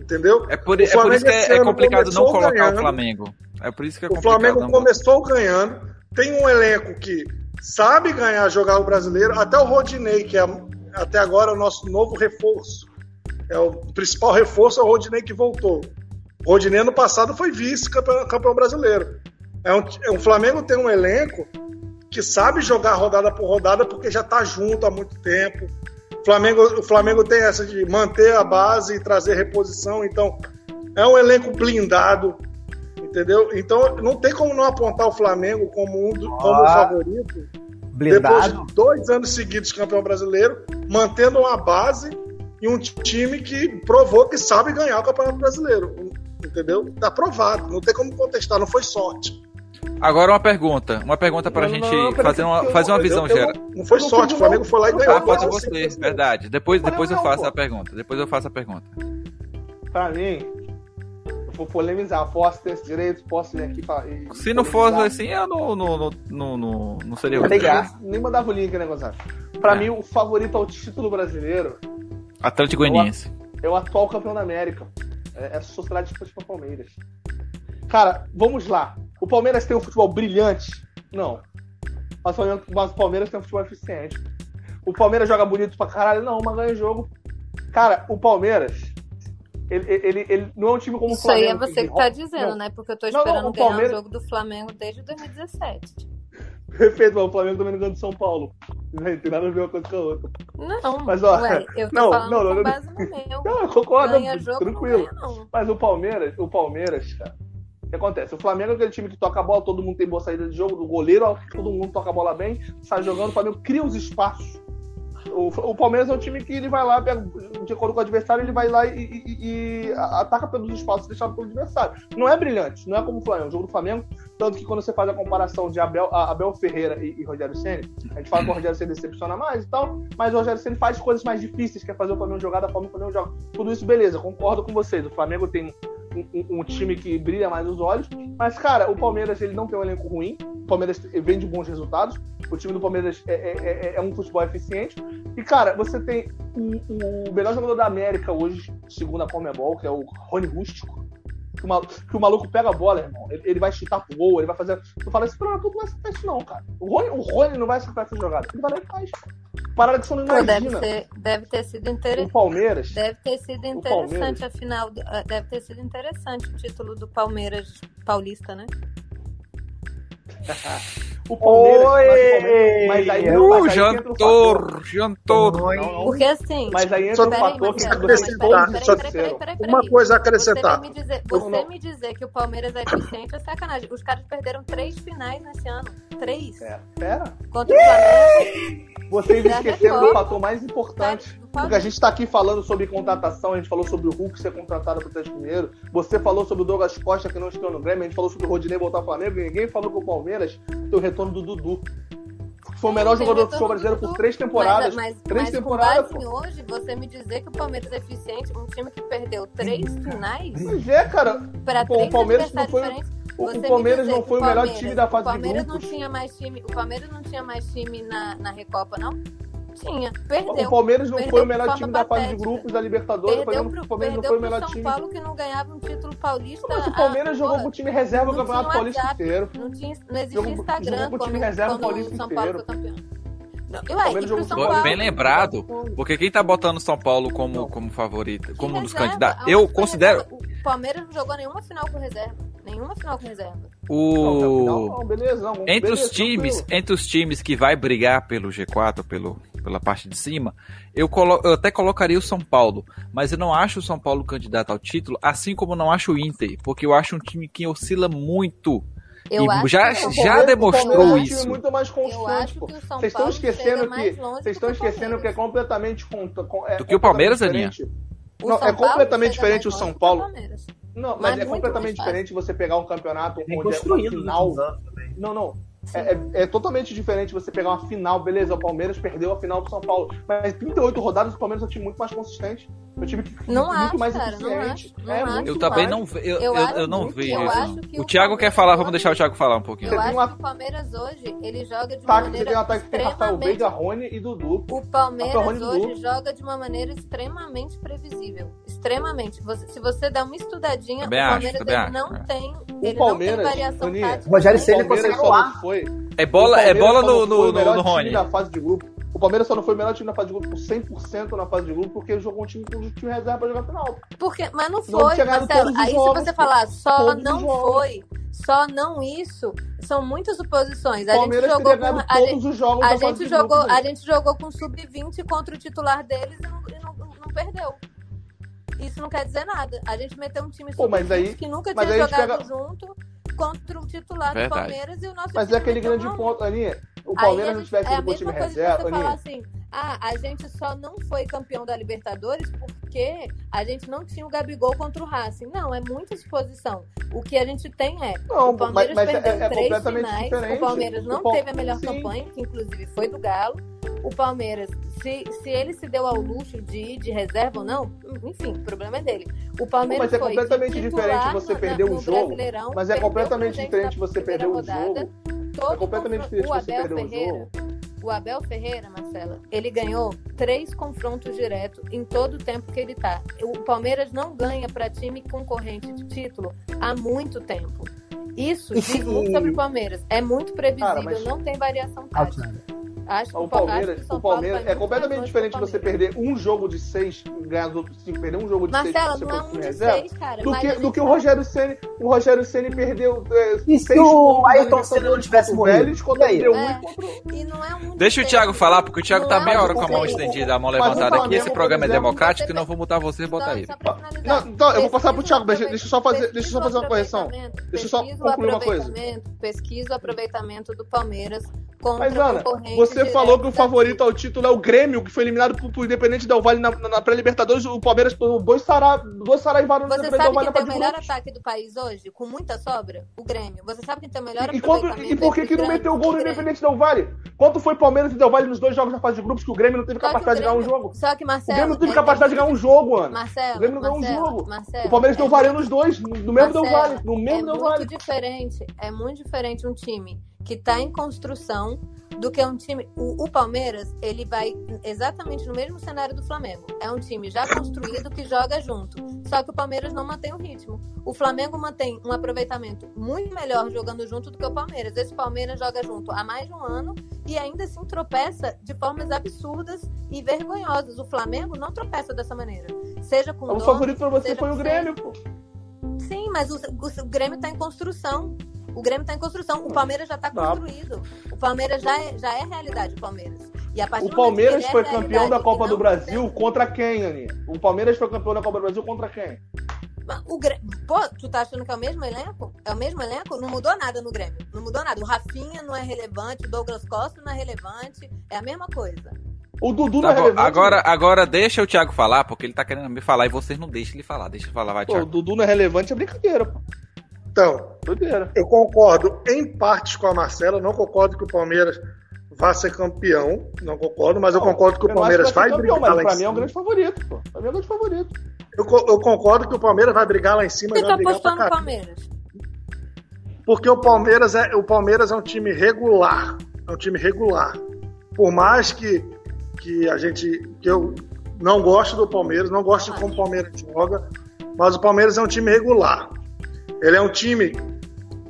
Entendeu? É por, é por isso que é, é complicado não colocar ganhando. o Flamengo. É por isso que é O. Flamengo não começou ganhando, tem um elenco que sabe ganhar, jogar o brasileiro. Até o Rodinei, que é até agora o nosso novo reforço. É o principal reforço é o Rodinei que voltou. O Rodinei ano passado foi vice-campeão campeão brasileiro. É um, é um Flamengo tem um elenco que sabe jogar rodada por rodada porque já está junto há muito tempo. O Flamengo, o Flamengo tem essa de manter a base e trazer reposição, então é um elenco blindado, entendeu? Então não tem como não apontar o Flamengo como um do, como Ah. favorito depois Blindado. de dois anos seguidos campeão brasileiro, mantendo uma base e um time que provou que sabe ganhar o campeonato brasileiro, entendeu? Tá provado, não tem como contestar, não foi sorte. Agora uma pergunta. Uma pergunta pra Não, gente não, fazer uma, eu- fazer uma eu- visão Eu- eu geral. não, não foi sorte, o Flamengo foi lá e ganhou. Ah, Não, você, verdade. Depois, depois eu faço pô. a pergunta. Depois eu faço a pergunta. Pra mim, eu vou polemizar. Posso ter esse direito? Posso vir aqui e falar. e Se não fosse assim, eu não, não, não, não, não, não seria o graça. Nem mandava o link, né, Gonzalo? Pra É. mim, o favorito ao título brasileiro Atlético Goianiense. é o atual campeão da América. É, é a Sociedade Esportiva Palmeiras. Cara, vamos lá. O Palmeiras tem um futebol brilhante? Não. Mas o Palmeiras- o tem um futebol eficiente. O Palmeiras joga bonito pra caralho? Não, mas ganha jogo. Cara, o Palmeiras, ele, ele, ele não é um time como o Isso aí Flamengo. é você que tá dizendo, Não. né? Porque eu tô Não, não, esperando o ganhar o jogo do Flamengo desde 2017. Perfeito, mas o Flamengo também não ganha do São Paulo. Não tem nada a ver uma coisa com a outra. Não, Mas, ó, ué, eu tô não, falando não, não, com base no meu. Não, eu concordo, tranquilo. Ganha, não. Mas o Palmeiras, o Palmeiras, cara. O que acontece? O Flamengo é aquele time que toca a bola, todo mundo tem boa saída de jogo, do goleiro, ó, todo mundo toca a bola bem, sai jogando, o Flamengo cria os espaços. O, o Palmeiras é um time que ele vai lá, pega, de acordo com o adversário, ele vai lá e, e- e ataca pelos espaços deixados pelo adversário. Não é brilhante, não é como o Flamengo. O jogo do Flamengo, tanto que quando você faz a comparação de Abel, Abel Ferreira e, e Rogério Ceni, a gente fala que o Rogério Ceni decepciona mais e tal, mas o Rogério Ceni faz coisas mais difíceis, que é fazer o Flamengo jogar da forma que o Flamengo joga. Tudo isso, beleza, concordo com vocês. O Flamengo tem um, um- time que brilha mais os olhos, mas, cara, o Palmeiras ele não tem um elenco ruim, o Palmeiras vem de bons resultados, o time do Palmeiras é, é- é- é um futebol eficiente, e, cara, você tem o, o melhor jogador da América hoje, segundo a Comebol, que é o Rony Rústico, que o, maluco, que o maluco pega a bola, irmão. Ele, ele vai chutar pro gol, ele vai fazer. Tu fala assim, não, tu não vai acertar isso, não, cara. O Rony, o Rony não vai acertar essa jogada. Ele vai lá e faz. Parada que você não Pô, deve, imagina. ser, deve ter sido O interessante. Palmeiras. Deve ter sido interessante a final. do- ah, Deve ter sido interessante o título do Palmeiras paulista, né? O Palmeiras. Oi! mas o Palmeiras- Mas aí, Uh, jantor, jantor. Oi. Porque assim. Mas aí entra Peraí, fator que peraí. Uma coisa a Você acrescentar. me dizer, você não. me dizer que o Palmeiras é eficiente é sacanagem. Os caras perderam três finais nesse ano. Três. É, pera. Contra o Flamengo. Vocês Já esqueceram do fator mais importante. Porque a gente tá aqui falando sobre contratação, a gente falou sobre o Hulk ser contratado pro Atlético Mineiro, você falou sobre o Douglas Costa que não estreou no Grêmio, a gente falou sobre o Rodinei voltar ao Flamengo, e ninguém falou que o Palmeiras tem o retorno do Dudu. Foi o melhor Tem jogador do futebol brasileiro por três temporadas. Mas, mas, três mas temporadas, com base em hoje, você me dizer que o Palmeiras é eficiente, um time que perdeu três finais Pois é, cara. para Pô, o três Palmeiras não foi- diferentes. O, Você o Palmeiras não foi o melhor Palmeiras- time da fase o Palmeiras de grupos. não tinha mais time, o Palmeiras não tinha mais time na, na Recopa, não? Tinha, perdeu. O Palmeiras não Perdeu foi o melhor time da fase de grupos da Libertadores. Perdeu pro, o Palmeiras não foi o melhor São time. Paulo que não ganhava um título paulista. Mas o há- Palmeiras jogou porra, com o time reserva o Campeonato Paulista WhatsApp, inteiro. Não, tinha, não existia Jogou- Instagram jogou com o quando, time reserva quando paulista o São inteiro. Paulo foi campeão. Não, O ué, jogou São Paulo, Bem lembrado, porque quem tá botando São Paulo como, como favorito, como um dos candidatos, eu considero reserva? O Palmeiras não jogou nenhuma final com reserva. Nenhuma final com reserva. Não, não, o não, beleza, não, entre beleza, os times, tranquilo. entre os times que vai brigar pelo G4, pelo pela parte de cima, eu, colo- eu até colocaria o São Paulo, mas eu não acho o São Paulo candidato ao título, assim como não acho o Inter, porque eu acho um time que oscila muito. Eu E acho já- que já demonstrou é um isso. time muito mais constante, Vocês estão Paulo esquecendo que vocês estão esquecendo que é completamente contra, com- é Do que o Palmeiras. O Não, São é Paulo completamente diferente o São que Paulo. Não, mas, Mas é completamente diferente você pegar um campeonato onde é uma final. Não, não. É, é- é totalmente diferente você pegar uma final, beleza, o Palmeiras perdeu a final pro São Paulo. Mas 38 rodadas, o Palmeiras é um time muito mais consistente. É um time que Não muito acho, mais cara, não eficiente. acho, não é, muito Eu também não ve- eu, Eu eu, eu não vejo eu não. O o Thiago quer falar, vamos deixar o Thiago falar um pouquinho. Eu acho uma- que o Palmeiras hoje, ele joga de uma Tá, você tem um maneira ataque que tem Rafael extremamente... Veiga, Rony e Dudu. O Palmeiras hoje Dudu. joga de uma maneira extremamente previsível. Extremamente. Você- se você der uma estudadinha, o Palmeiras acho, não é. tem. O Ele Palmeiras, não tem variação tática. O Rogério Palmeiras consegue voar. não foi. É bola, é bola no, no, no, no Rony. da fase de grupo. O Palmeiras só não foi o melhor time da fase de grupo por 100% na fase de grupo porque jogou um time com o time reserva pra jogar final. Porque, mas não foi, Marcelo. Aí jogos, se você falar só não foi, só não isso, são muitas suposições. A gente jogou com a todos gente, os jogos a da fase gente de jogou, a gente jogou com sub-20 contra o titular deles e não, e não- não perdeu. Isso não quer dizer nada. A gente meteu um time Pô, mas sub-20 aí- que nunca tinha jogado pega- junto contra o titular Verdade. do Palmeiras e o nosso Mas time é aquele grande ponto, Aninha. O Palmeiras não tivesse é a ido com o time mesma coisa que reserva, você falar Aninha. assim, ah, a gente só não foi campeão da Libertadores porque a gente não tinha o Gabigol contra o Racing. Não, é muita exposição. O que a gente tem é, Não, o Palmeiras mas- mas é- perdeu é três completamente finais, diferente. o Palmeiras não O Pal- teve a melhor Sim. campanha, que inclusive foi do Galo. O Palmeiras, se, se ele se deu ao luxo de ir de reserva ou não, enfim, o problema é dele. O Palmeiras Mas é completamente diferente você perder o jogo, mas é completamente diferente você perder o rodada. jogo. É completamente diferente o você Abel perder o Ferreira, o Abel Ferreira, Marcela, ele ganhou três confrontos diretos em todo o tempo que ele tá. O Palmeiras não ganha para time concorrente de título há muito tempo. Isso diz muito sobre o Palmeiras. É muito previsível, Cara, mas- não tem variação tática. Acho que O Palmeiras, o Paulo Palmeiras é completamente diferente o você perder um jogo de seis e ganhar os outros cinco, perder um jogo de Marcelo, seis não é um você de reserva, seis, cara. do que, do que o Rogério Ceni, o Rogério Ceni perdeu é, E se seis o Ayrton Senna não tivesse o morrido? Vélez, contra E aí? o Deu É. e contra o- E não é um de Deixa o seis. Thiago falar, porque o Thiago Não tá é meia hora com a mão estendida, a mão o levantada aqui. Esse programa é exemplo, democrático, você então eu vou botar você e botar ele. Não, então, eu vou passar pro Thiago, o deixa- eu só fazer- deixa eu só fazer uma o correção. Deixa eu só o concluir uma coisa. aproveitamento- Pesquisa o aproveitamento do Palmeiras contra Mas, Ana, concorrentes você diretos falou que o da favorito ao título é o Grêmio, que foi eliminado pro, Independente Del Vale na, na, na pré-Libertadores. O Palmeiras pegou dois, sará, saraivaram no Você Del sabe Vale quem tem o melhor ataque do país hoje, com muita sobra? O Grêmio. Você sabe quem tem o melhor E, aproveitamento? e por que, que não meteu o gol no? Independente Del Vale? Quanto foi Palmeiras e Del Vale nos dois jogos da fase de grupos que o Grêmio não teve Só o capacidade de ganhar um Grêmio- jogo? Só que O Marcelo. Grêmio não teve é- capacidade de ganhar um jogo, Ana. Marcelo, O Grêmio não ganhou um jogo. Marcelo, O Palmeiras é deu varia nos dois, no mesmo Del Marcelo, Vale. No mesmo é Del muito Vale. diferente, é muito diferente um time que está em construção do que um time. O, o Palmeiras, ele vai exatamente no mesmo cenário do Flamengo. É um time já construído que joga junto. Só que o Palmeiras não mantém o ritmo. O Flamengo mantém um aproveitamento muito melhor jogando junto do que o Palmeiras. Esse Palmeiras joga junto há mais de um ano e ainda assim tropeça de formas absurdas e vergonhosas. O Flamengo não tropeça dessa maneira. Seja com O dono, favorito pra você foi o Grêmio, pô. Sim, mas o, o, o Grêmio está em construção. O Grêmio está em construção. O Palmeiras já está Tá. construído. O Palmeiras já é, já é realidade, o Palmeiras. E a O Palmeiras é foi campeão da Copa do Brasil contra quem, Aninha? O Palmeiras foi campeão da Copa do Brasil contra quem? tem- O Grêmio... Pô, tu tá achando que é o mesmo elenco? É o mesmo elenco? Não mudou nada no Grêmio. Não mudou nada. O Rafinha não é relevante, o Douglas Costa não é relevante. É a mesma coisa. O Dudu Tá não é bom, relevante. agora, agora deixa o Thiago falar, porque ele tá querendo me falar e vocês não deixam ele falar. Deixa ele falar, vai, Pô, o Thiago. Dudu não é relevante é brincadeira, pô. Então, Doideira. eu concordo em partes com a Marcela, não concordo que o Palmeiras vá ser campeão, não concordo, mas eu concordo que o não Palmeiras que vai vai campeão, brigar mas lá pra em mim é um cima. grande favorito, pô. Pra mim é um grande favorito. Eu, eu concordo que o Palmeiras vai brigar lá em cima, Você vai tá pra apostando no. Palmeiras? Porque o Palmeiras é o Palmeiras é um time regular, é um time regular. Por mais que, que a gente que eu não gosto do Palmeiras, não gosto de como o Palmeiras joga, mas o Palmeiras é um time regular. Ele é um time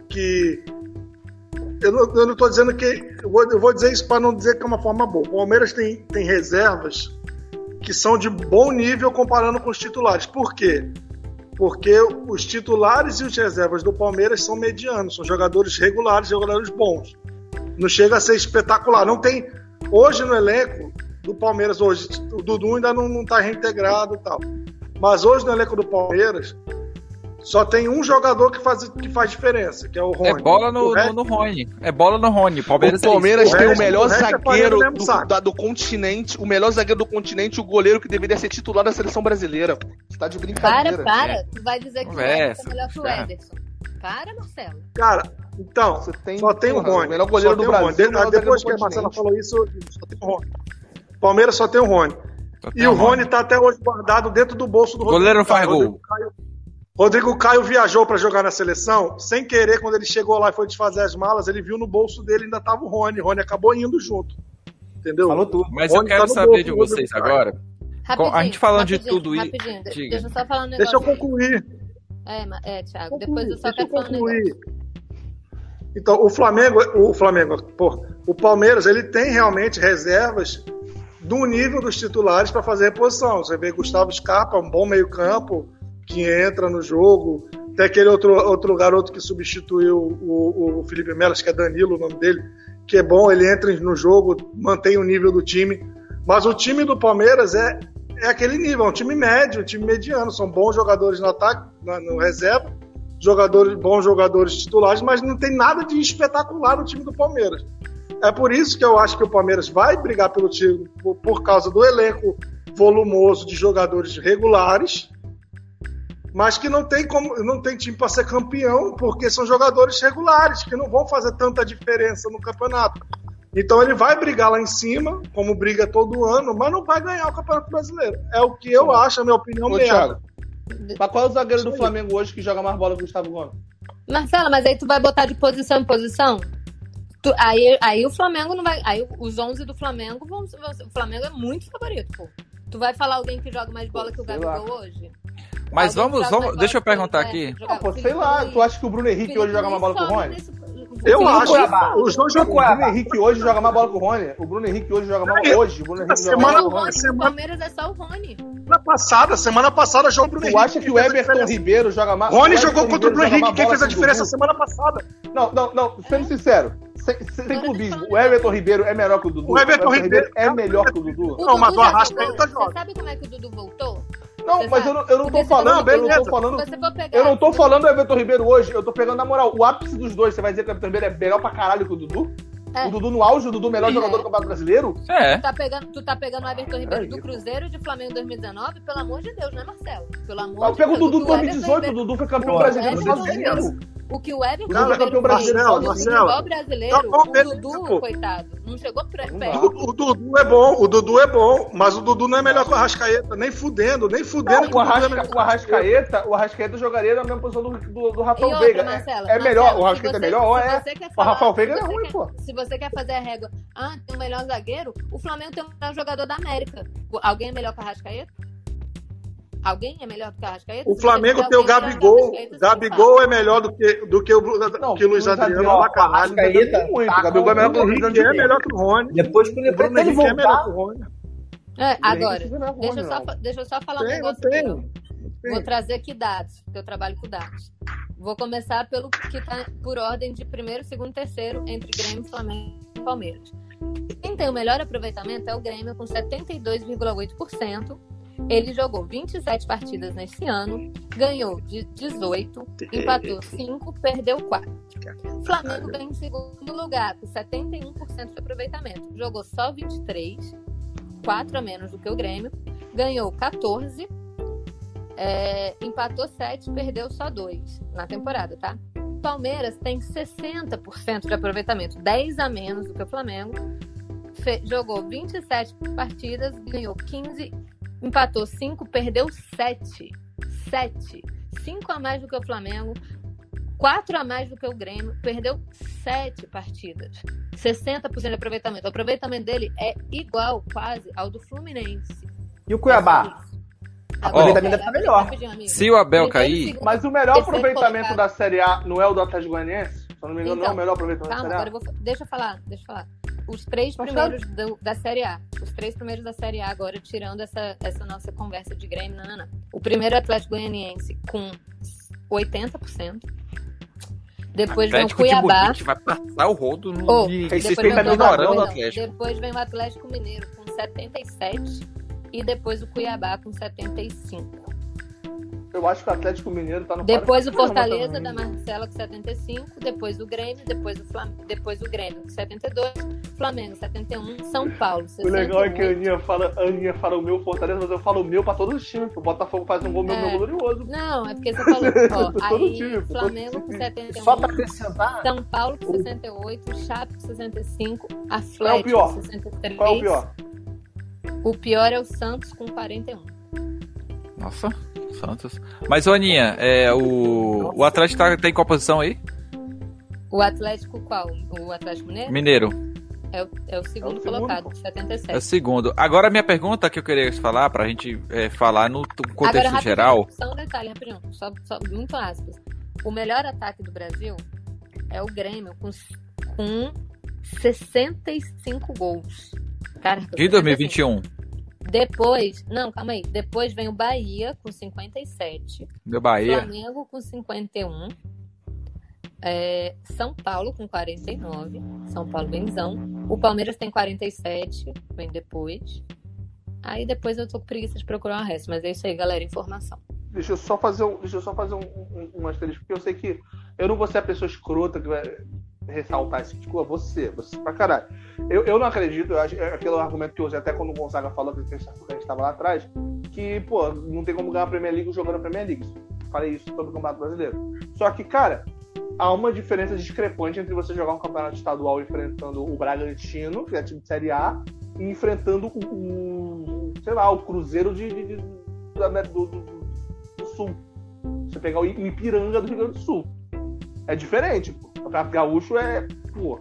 que eu não, tô dizendo que eu vou, eu vou dizer isso para não dizer que é uma forma boa. O Palmeiras tem, tem reservas que são de bom nível comparando com os titulares. Por quê? Porque os titulares e os reservas do Palmeiras são medianos, são jogadores regulares, jogadores bons. Não chega a ser espetacular. Não tem. Hoje no elenco do Palmeiras, hoje, o Dudu ainda não está reintegrado e tal. Mas hoje no elenco do Palmeiras, só tem um jogador que faz, que faz diferença, que é o Rony. É bola no, resto- no, no Rony. É bola no Rony. Palmeiras o Palmeiras O tem o resto- melhor o resto é zagueiro do da- do continente, o melhor zagueiro do continente, o goleiro que deveria ser titular da seleção brasileira. Você tá de Para, brincadeira. para. Tu vai dizer que o Conversa, Ederson é melhor que o. Ederson. Para, Marcelo. Cara, então, Você tem, só tem o Rony. O melhor goleiro Só do Rony. Brasil. De- melhor depois que a Marcela falou isso, só tem o Rony. Palmeiras só tem o Rony. Só E o um Rony tá até hoje guardado dentro do bolso do O goleiro não faz gol. Rodrigo Caio, Rodrigo Caio viajou para jogar na seleção, sem querer, quando ele chegou lá e foi desfazer as malas, ele viu no bolso dele ainda tava o Rony. O Rony acabou indo junto. Entendeu? Falou tudo. Mas eu Rony quero tá saber bolso de vocês agora. Rapidinho, a gente falando de tudo isso- diga. deixa eu só falar um negócio. Deixa eu aí. concluir. É, ma- é, Thiago, depois eu só Deixa eu quero falar um concluir. Então, o Flamengo, o Flamengo, pô, o Palmeiras, ele tem realmente reservas do nível dos titulares para fazer reposição. Você vê Gustavo Scarpa, um bom meio-campo, que entra no jogo. Tem aquele outro, outro garoto que substituiu o, o Felipe Melo, acho que é Danilo o nome dele, que é bom, ele entra no jogo, mantém o nível do time. Mas o time do Palmeiras é, é aquele nível, é um time médio, um time mediano. São bons jogadores no ataque, na- no reserva, jogadores, bons jogadores titulares, mas não tem nada de espetacular no time do Palmeiras. É por isso que eu acho que o Palmeiras vai brigar pelo time por, por causa do elenco volumoso de jogadores regulares, mas que não tem como não tem time para ser campeão porque são jogadores regulares que não vão fazer tanta diferença no campeonato. Então ele vai brigar lá em cima, como briga todo ano, mas não vai ganhar o Campeonato Brasileiro. É o que eu acho, a minha opinião Ô. Thiago, mas qual é o zagueiro do. Flamengo hoje que joga mais bola que o Gustavo Gomes? Marcelo, mas aí tu vai botar de posição em posição? Tu- aí, aí o Flamengo não vai. Aí os 11 do Flamengo vão. O Flamengo é muito favorito, pô. Tu vai falar alguém que joga mais bola que o Gabigol lá. hoje? Mas Alguém vamos, vamos deixa eu perguntar aqui. Neto? Ah, pô, sei lá, tu acha que o Bruno Henrique Felipe hoje joga mais bola que o Rony? Eu Sim, acho. Cuiabá. Os dois O jogos. Bruno Henrique hoje joga mais bola que o Rony. O Bruno Henrique hoje joga mais hoje. O Bruno Henrique joga semana- mais o que o Rony. O Palmeiras é só o Rony. Semana passada, semana passada, jogou o Bruno Tu Henrique. acha que o Everton Ribeiro joga mais? Rony o jogou contra o Bruno Henrique. Quem fez a que o diferença semana passada? Não, não, não. Sendo sincero. Sem, sem clubismo. O Everton Ribeiro é melhor que o Dudu. O Everton Ribeiro- é melhor que o Dudu. O Não, mas o Arrascaeta jogou. joga. Você sabe como é que o Dudu voltou? Não, mas eu não, eu não tô Porque falando. Eu não tô falando. Pegar. Eu não tô falando do Everton Ribeiro hoje, eu tô pegando na moral. O ápice dos dois, você vai dizer que o Everton Ribeiro é melhor pra caralho que o Dudu? É. O Dudu no auge, o Dudu melhor É. jogador do Campeonato Brasileiro? É. Tu tá pegando, tu tá pegando o Everton Ribeiro É do. Cruzeiro e de Flamengo 2019, pelo amor de Deus, né, Marcelo? Pelo amor Eu de pego o Deus. Dudu que em o Everton 2018, o Dudu foi campeão O brasileiro. Ribeiro- O que o Everton O Dudu é campeão Ribeiro brasileiro fez no Marcelo. futebol brasileiro, Não, não, o Dudu, coitado, não chegou Não perto. O, o Dudu é bom, o Dudu é bom, mas o Dudu não é melhor que o Arrascaeta, nem fudendo, nem fudendo Não, o, é Arrasca, melhor que o Arrascaeta, o Arrascaeta jogaria na mesma posição do, do, do Rafael outra, Veiga. Marcelo, É, é melhor, Marcelo, o Arrascaeta é melhor ou é? O Rafael Veiga se é você ruim, quer- pô. Se você quer fazer a régua, ah, tem o melhor zagueiro, o Flamengo tem o melhor jogador da América. Alguém é melhor que o Arrascaeta? Alguém é melhor do que o Arrascaeta? O Flamengo tem o que Gabigol. Gabigol é melhor do que, do que o, Não, que o Luiz Adriano caralho. Muito. tá O Gabigol é melhor que o Henrique é melhor que o Rony. Depois que O Bruno Henrique é melhor que o Rony. É, agora, é deixa eu, só, deixa eu só falar um Tem, negócio tem. aqui, ó. Vou trazer aqui dados, porque eu trabalho com dados. Vou começar pelo que tá por ordem de primeiro, segundo, terceiro, entre Grêmio, Flamengo e Palmeiras. Quem tem o melhor aproveitamento é o Grêmio, com 72,8%. Ele jogou 27 partidas nesse ano, ganhou de 18, empatou 5, perdeu 4. Flamengo vem em segundo lugar, com 71% de aproveitamento. Jogou só 23, 4 a menos do que o Grêmio, ganhou 14, é, empatou 7, perdeu só 2 na temporada, tá? Palmeiras tem 60% de aproveitamento, 10 a menos do que o Flamengo. Fe- jogou 27 partidas, ganhou 15, empatou 5, perdeu 7. 7. 5 a mais do que o Flamengo, 4 a mais do que o Grêmio, perdeu 7 partidas. 60% de aproveitamento. O aproveitamento dele é igual quase ao do Fluminense. E o Cuiabá? aproveitamento deve estar melhor. Se o Abel cair, Mas o melhor aproveitamento da Série A não é o do Atlético Goianiense? Se eu não me engano, não é Então, o melhor aproveitamento Calma, da agora Série eu vou. Deixa eu falar, deixa eu falar. Os três Mas primeiros do- da Série A. Os três primeiros da Série A, agora tirando essa, essa nossa conversa de Grêmio, nanana. O primeiro é o Atlético Goianiense com 80%. Depois vem o Atlético de Cuiabá. Bonito vai passar o rodo no. Oh, e depois vocês estão o ignorando o Cuiabá, Atlético. Depois vem o Atlético Mineiro com 77%. E depois o Cuiabá com 75%. Eu acho que o Atlético Mineiro tá no Depois o Caramba, Fortaleza também. da Marcela com 75, depois o Grêmio, depois o Flamengo, depois o Grêmio com 72, Flamengo 71, São Paulo O 68. legal é que a Aninha fala, a Aninha fala o meu Fortaleza, mas eu falo o meu pra todos os times. O Botafogo faz um gol meu, É. meu glorioso. Não, é porque você falou, ó, Todo aí time, Flamengo todo com time. 71, Só pra acrescentar, São Paulo com 68, Chape com 65, Qual é o Atlético pior? com 63. Qual é o pior? O pior é o Santos com 41. Nossa, Santos. Mas, ô Aninha, é, o, o Atlético tá, tem qual posição aí? O Atlético qual? O Atlético Mineiro? Mineiro. É o, é o segundo É o segundo, colocado, pô. com É o 77. segundo. Agora, a minha pergunta que eu queria falar, pra gente é, falar no contexto Agora, geral. Só um detalhe, rapidinho. Só, só muito aspas. O melhor ataque do Brasil é o Grêmio, com, com 65 gols. Caraca, De 65. 2021. Depois, não, calma aí. Depois vem o Bahia com 57. Meu Bahia. Flamengo com 51. é, São Paulo com 49. São Paulo benzão. O Palmeiras tem 47. Vem depois. Aí depois eu tô com preguiça de procurar o resto. Mas é isso aí, galera. Informação. Deixa eu só fazer um, deixa eu só fazer um, um, um asterisco, porque eu sei que eu não vou ser a pessoa escrota que vai ressaltar esse tipo, você, você pra caralho. Eu, eu não acredito, eu acho, é aquele argumento que eu usei até quando o Gonzaga falou que a gente estava lá atrás, que, pô, não tem como ganhar a Premier League jogando a Premier League. Falei isso sobre o Campeonato Brasileiro. Só que, cara, há uma diferença discrepante entre você jogar um campeonato estadual enfrentando o Bragantino, que é time de Série A, e enfrentando o, o sei lá, o Cruzeiro de, de- de- do, do- do Sul. Você pegar o Ipiranga do Rio Grande do Sul. É diferente, pô. O Campeonato Gaúcho é, pô.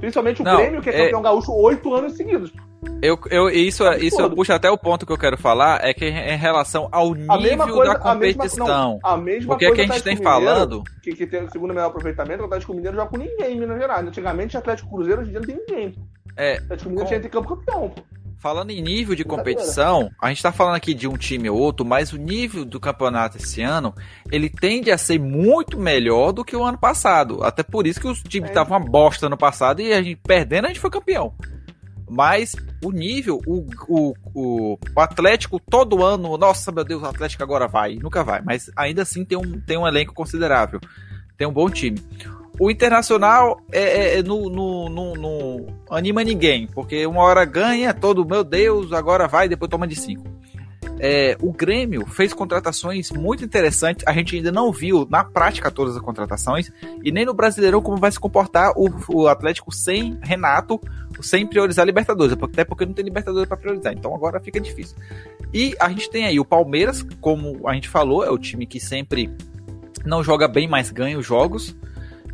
Principalmente o Não, Grêmio, que é é- campeão gaúcho oito anos seguidos. Eu, eu, isso, isso eu puxo até o ponto que eu quero falar, é que em relação ao nível coisa, da a mesma, competição. não, a mesma Porque coisa a gente do tem Mineiro, falando. que, que tem o segundo melhor aproveitamento, o Atlético Mineiro joga com ninguém em Minas Gerais. Antigamente, Atlético Cruzeiro, hoje em dia não tem ninguém. É, O Atlético Mineiro com- tinha que ter campo campeão. pô. Falando em nível de competição, a gente tá falando aqui de um time ou outro, mas o nível do campeonato esse ano, ele tende a ser muito melhor do que o ano passado. Até por isso que os times É. estavam uma bosta no passado e a gente perdendo, a gente foi campeão. Mas o nível, o, o, o, o Atlético todo ano, nossa meu Deus, o Atlético agora vai, nunca vai, mas ainda assim tem um, tem um elenco considerável, tem um bom time. O Internacional é, é- é no, no, no- no- anima ninguém, porque uma hora ganha, todo, meu Deus, agora vai, depois toma de cinco. É, o Grêmio fez contratações muito interessantes. A gente ainda não viu na prática todas as contratações e nem no Brasileirão como vai se comportar o, o Atlético sem Renato, sem priorizar Libertadores, até porque não tem Libertadores para priorizar. Então agora fica difícil. E a gente tem aí o Palmeiras, como a gente falou, é o time que sempre não joga bem, mas ganha os jogos.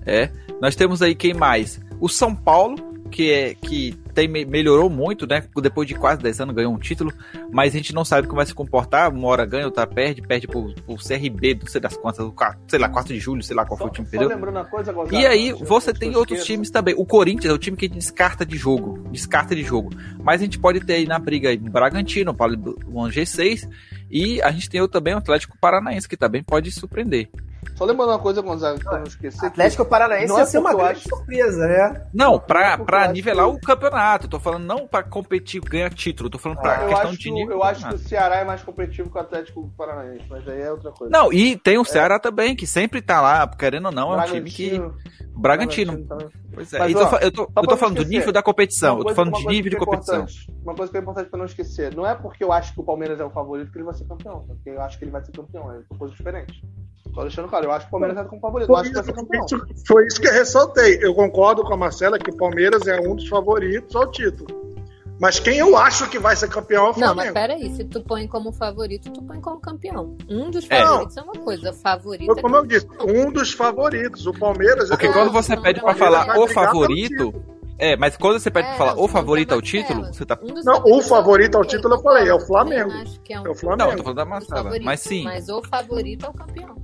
É. Nós temos aí quem mais? O São Paulo, que é que tem, me- melhorou muito, né? Depois de quase 10 anos ganhou um título, mas a gente não sabe como vai se comportar. Uma hora ganha, outra perde, perde pro, pro CRB, não sei das quantas, sei lá, 4 de julho, sei lá qual foi o time que Só perdeu. coisa, E aí, você tem outros times também. O Corinthians é o time que descarta de jogo. Descarta de jogo. Mas a gente pode ter aí na briga aí o Bragantino, o G6. E a gente tem também o Atlético Paranaense, que também pode surpreender. Só lembrando uma coisa, Gonzaga, pra não esquecer. Atlético Paranaense é ia ser uma eu grande acho- surpresa, né? Não, pra, eu pra nivelar que- o campeonato. Eu tô falando não pra competir, ganhar título. Eu tô falando pra Ah, eu questão acho, de que, nível. eu do acho que o Ceará é mais competitivo que o Atlético Paranaense, mas aí é outra coisa. Não, e tem o Ceará também, que sempre tá lá, querendo ou não, é um time que. Bragantino, Bragantino. também. Pois é. Mas, tô ó, eu tô, eu tô não falando do esquecer, nível da competição. Uma Eu tô coisa- falando de coisa nível de é competição. Uma coisa que é importante pra não esquecer. Não é porque eu acho que o Palmeiras é o favorito que ele vai ser campeão. é Porque eu acho que ele vai ser campeão. É uma coisa diferente. Só deixando claro, eu acho que o Palmeiras é como favorito. Eu Foi acho que vai ser foi isso que eu ressaltei. Eu concordo com a Marcela que o Palmeiras é um dos favoritos ao título. Mas quem eu acho que vai ser campeão é o Não, mas Flamengo. peraí, se tu põe como favorito, tu põe como campeão. Um dos É. favoritos é uma coisa, favorito Foi é como eu disse, um dos favoritos. O Palmeiras Porque é quando você pede não, falar o favorito. É, mas quando você pede pra falar o favorito ao título, você tá. Um dos Não, o favorito ao é título eu falei, é o Flamengo. acho que é um É o Flamengo. Não, eu tô falando da Marcela. Mas sim. Mas o favorito é o campeão.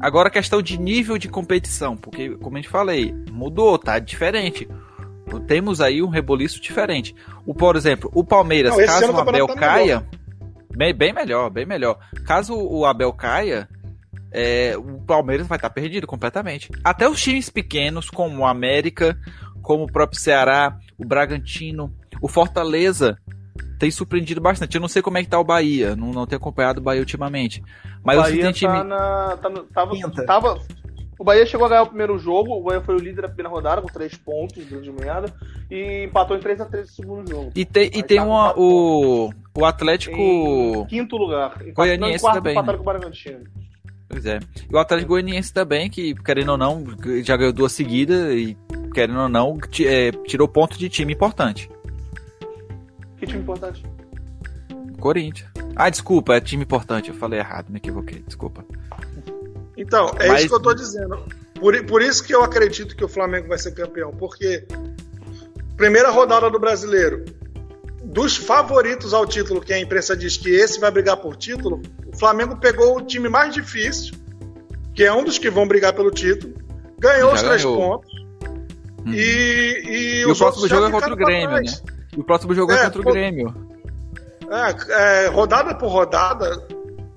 Agora a questão de nível de competição, porque, como a gente falei, mudou, tá diferente. Temos aí um reboliço diferente. O, por exemplo, o Palmeiras, Não, caso o Abel tá caia, bem, bem melhor, bem melhor. Caso o Abel caia, é, o Palmeiras vai estar perdido completamente. Até os times pequenos, como o América, como o próprio Ceará, o Bragantino, o Fortaleza, tem surpreendido bastante. Eu não sei como é que tá o Bahia, não, não tenho acompanhado o Bahia ultimamente. Mas que Bahia tem time. tá na, tá no- tava, tava- o Bahia chegou a ganhar o primeiro jogo, o Bahia foi o líder da primeira rodada com 3 pontos, grande merda, e empatou em 3x3 no segundo jogo. E tem, e tem tá uma, o, o Atlético. Em quinto lugar. Empate- Goianiense em quarto, também, empataram né? com o Bragantino. Pois é. E o Atlético Goianiense também, que querendo ou não, já ganhou duas seguidas e querendo ou não, é, tirou ponto de time importante. Que time importante. Corinthians. Ah, desculpa, é time importante. Eu falei errado, me equivoquei, desculpa. Então, é Mas- isso que eu tô dizendo. Por, por isso que eu acredito que o Flamengo vai ser campeão. Porque primeira rodada do brasileiro, dos favoritos ao título, que a imprensa diz que esse vai brigar por título, o Flamengo pegou o time mais difícil, que é um dos que vão brigar pelo título, ganhou Já os três ganhou. pontos. Hum. E, e, E, o próximo jogo é contra o Grêmio, né? E o próximo jogo é, É, contra o Grêmio. É, é, rodada por rodada,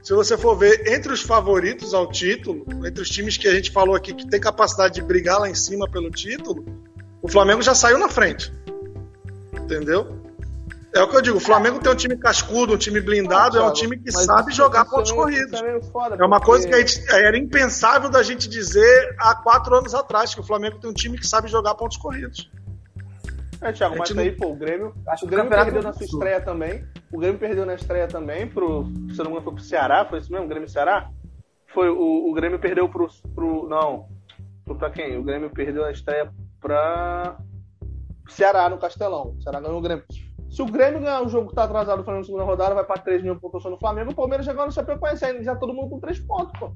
se você for ver entre os favoritos ao título, entre os times que a gente falou aqui que tem capacidade de brigar lá em cima pelo título, o Flamengo já saiu na frente. Entendeu? É o que eu digo, o Flamengo tem um time cascudo, um time blindado, é um time que sabe jogar pontos é corridos. é foda, É uma porque- coisa que a gente, era impensável da gente dizer há quatro anos atrás, que o Flamengo tem um time que sabe jogar pontos corridos. É, Thiago, A mas gente aí, pô, o Grêmio. Acho O que o Grêmio perdeu é na sua estreia também. O Grêmio perdeu na estreia também pro. Se não me engano, foi pro Ceará, foi isso mesmo? Grêmio Ceará? Foi o, o Grêmio perdeu pro, pro. Não. Pro, pra quem? O Grêmio perdeu na estreia pra. Ceará no Castelão. O Ceará ganhou o Grêmio. Se o Grêmio ganhar o jogo que tá atrasado no Flamengo na segunda rodada, vai pra 3 mil pontuação no Flamengo, o Palmeiras já ganhou no Chapecoense, aí já todo mundo com 3 pontos, pô.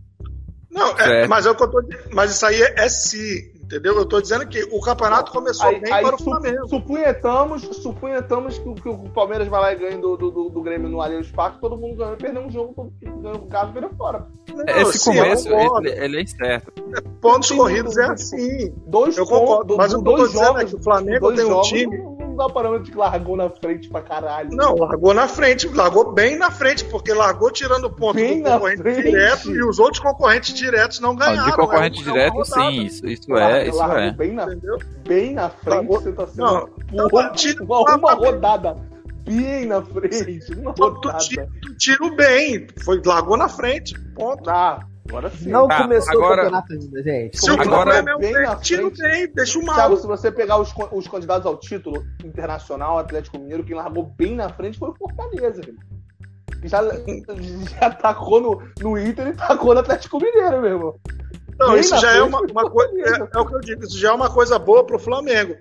Não, é, Certo. mas é o que eu tô dizendo. Mas isso aí é, é se, Entendeu? Eu tô dizendo que o campeonato começou Aí, bem aí para o su- Flamengo. supunhetamos, supunhetamos que, o- que o Palmeiras vai lá e ganha do, do, do, do Grêmio no Allianz Parque, todo mundo ganhou e perdeu um jogo, todo mundo ganhou o caso perdeu fora. Não, Esse sim, começo, ele, ele é incerto. Pontos Sim, corridos é sim. assim. Dois Eu pontos, concordo, mas o que eu tô dois dizendo é jogos, que o Flamengo tem um jogos, time- Não, dá parâmetro que largou na frente pra caralho. Não, largou na frente, largou bem na frente, porque largou tirando ponto Bem do concorrente direto e os outros concorrentes diretos não ganharam. de concorrente É uma direto, sim, isso, isso Largou- é, isso largou é. Bem na, Entendeu? bem na frente, Largou- você tá sendo Não, uma, uma, uma rodada. Bem na frente, uma Tu, tu, tira, tu tira o bem, foi, largou na frente, ponto. Ah, agora sim. Não Tá, começou agora- o campeonato ainda, gente. Se o Agora- problema é o frente. bem, deixa o mal. Thiago, se você pegar os, os candidatos ao título internacional, Atlético Mineiro, quem largou bem na frente foi o Fortaleza. Já, já tacou no, no Inter e tacou no Atlético Mineiro, meu irmão. Não, Bem isso já é uma, uma coisa. É, é o que eu digo, isso já é uma coisa boa pro Flamengo.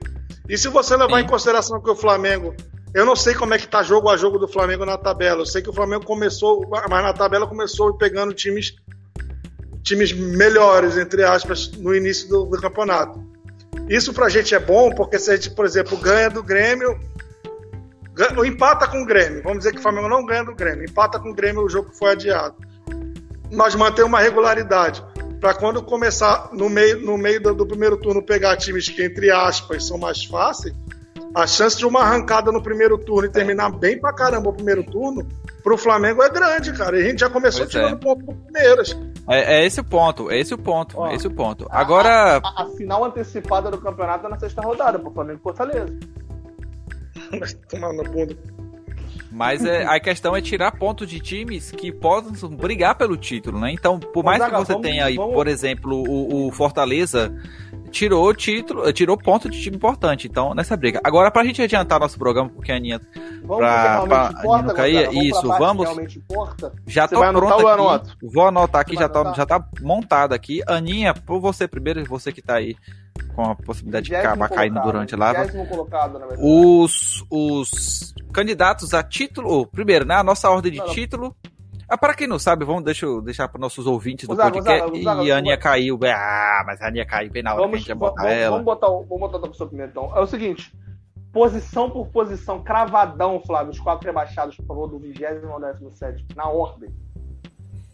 E se você levar Sim. em consideração que o Flamengo. Eu não sei como é que tá jogo a jogo do Flamengo na tabela. Eu sei que o Flamengo começou, mas na tabela começou pegando times times melhores, entre aspas, no início do, do campeonato. Isso pra gente é bom, porque se a gente, por exemplo, ganha do Grêmio, ganha, ou empata com o Grêmio, vamos dizer que o Flamengo não ganha do Grêmio, empata com o Grêmio o jogo foi adiado. Nós mantemos uma regularidade para quando começar no meio, no meio do, do primeiro turno pegar times que, entre aspas, são mais fáceis, a chance de uma arrancada no primeiro turno e terminar bem pra caramba o primeiro turno, pro Flamengo é grande, cara. E a gente já começou Pois tirando é. ponto do Palmeiras. É, é esse o ponto, é esse o ponto, Ó, é esse o ponto. a- Agora, A, a final antecipada do campeonato é na sexta rodada, pro Flamengo e Fortaleza. Mas tomar na bunda. mas é, a questão é tirar pontos de times que possam brigar pelo título, né? Então, por mais que você vamos- tenha aí, vamos- por exemplo, o, o Fortaleza tirou título, tirou ponto de time importante, então, nessa briga. Agora, pra gente adiantar nosso programa, porque a Aninha Vamos Pra- pra importa, não cair? Vamos isso, vamos. já tô eu aqui. anoto? Vou anotar aqui, já vai tá, já tá montado aqui. Aninha, por você primeiro, você que tá aí com a possibilidade de acabar caindo durante a lava. vigésimo colocado, na verdade. Os, os candidatos a título, primeiro, né? A nossa ordem de Não, não. Ah, para quem não sabe, vamos deixa eu deixar para nossos ouvintes do podcast. E a Aninha caiu. Ah, mas a Aninha caiu bem na hora que a Vamos, gente ia botar vamos, ela. vamos botar, vamos botar outra pessoa primeiro, então. É o seguinte: posição por posição, cravadão, Flávio, os quatro rebaixados, por favor, do 20 ao 17, na ordem.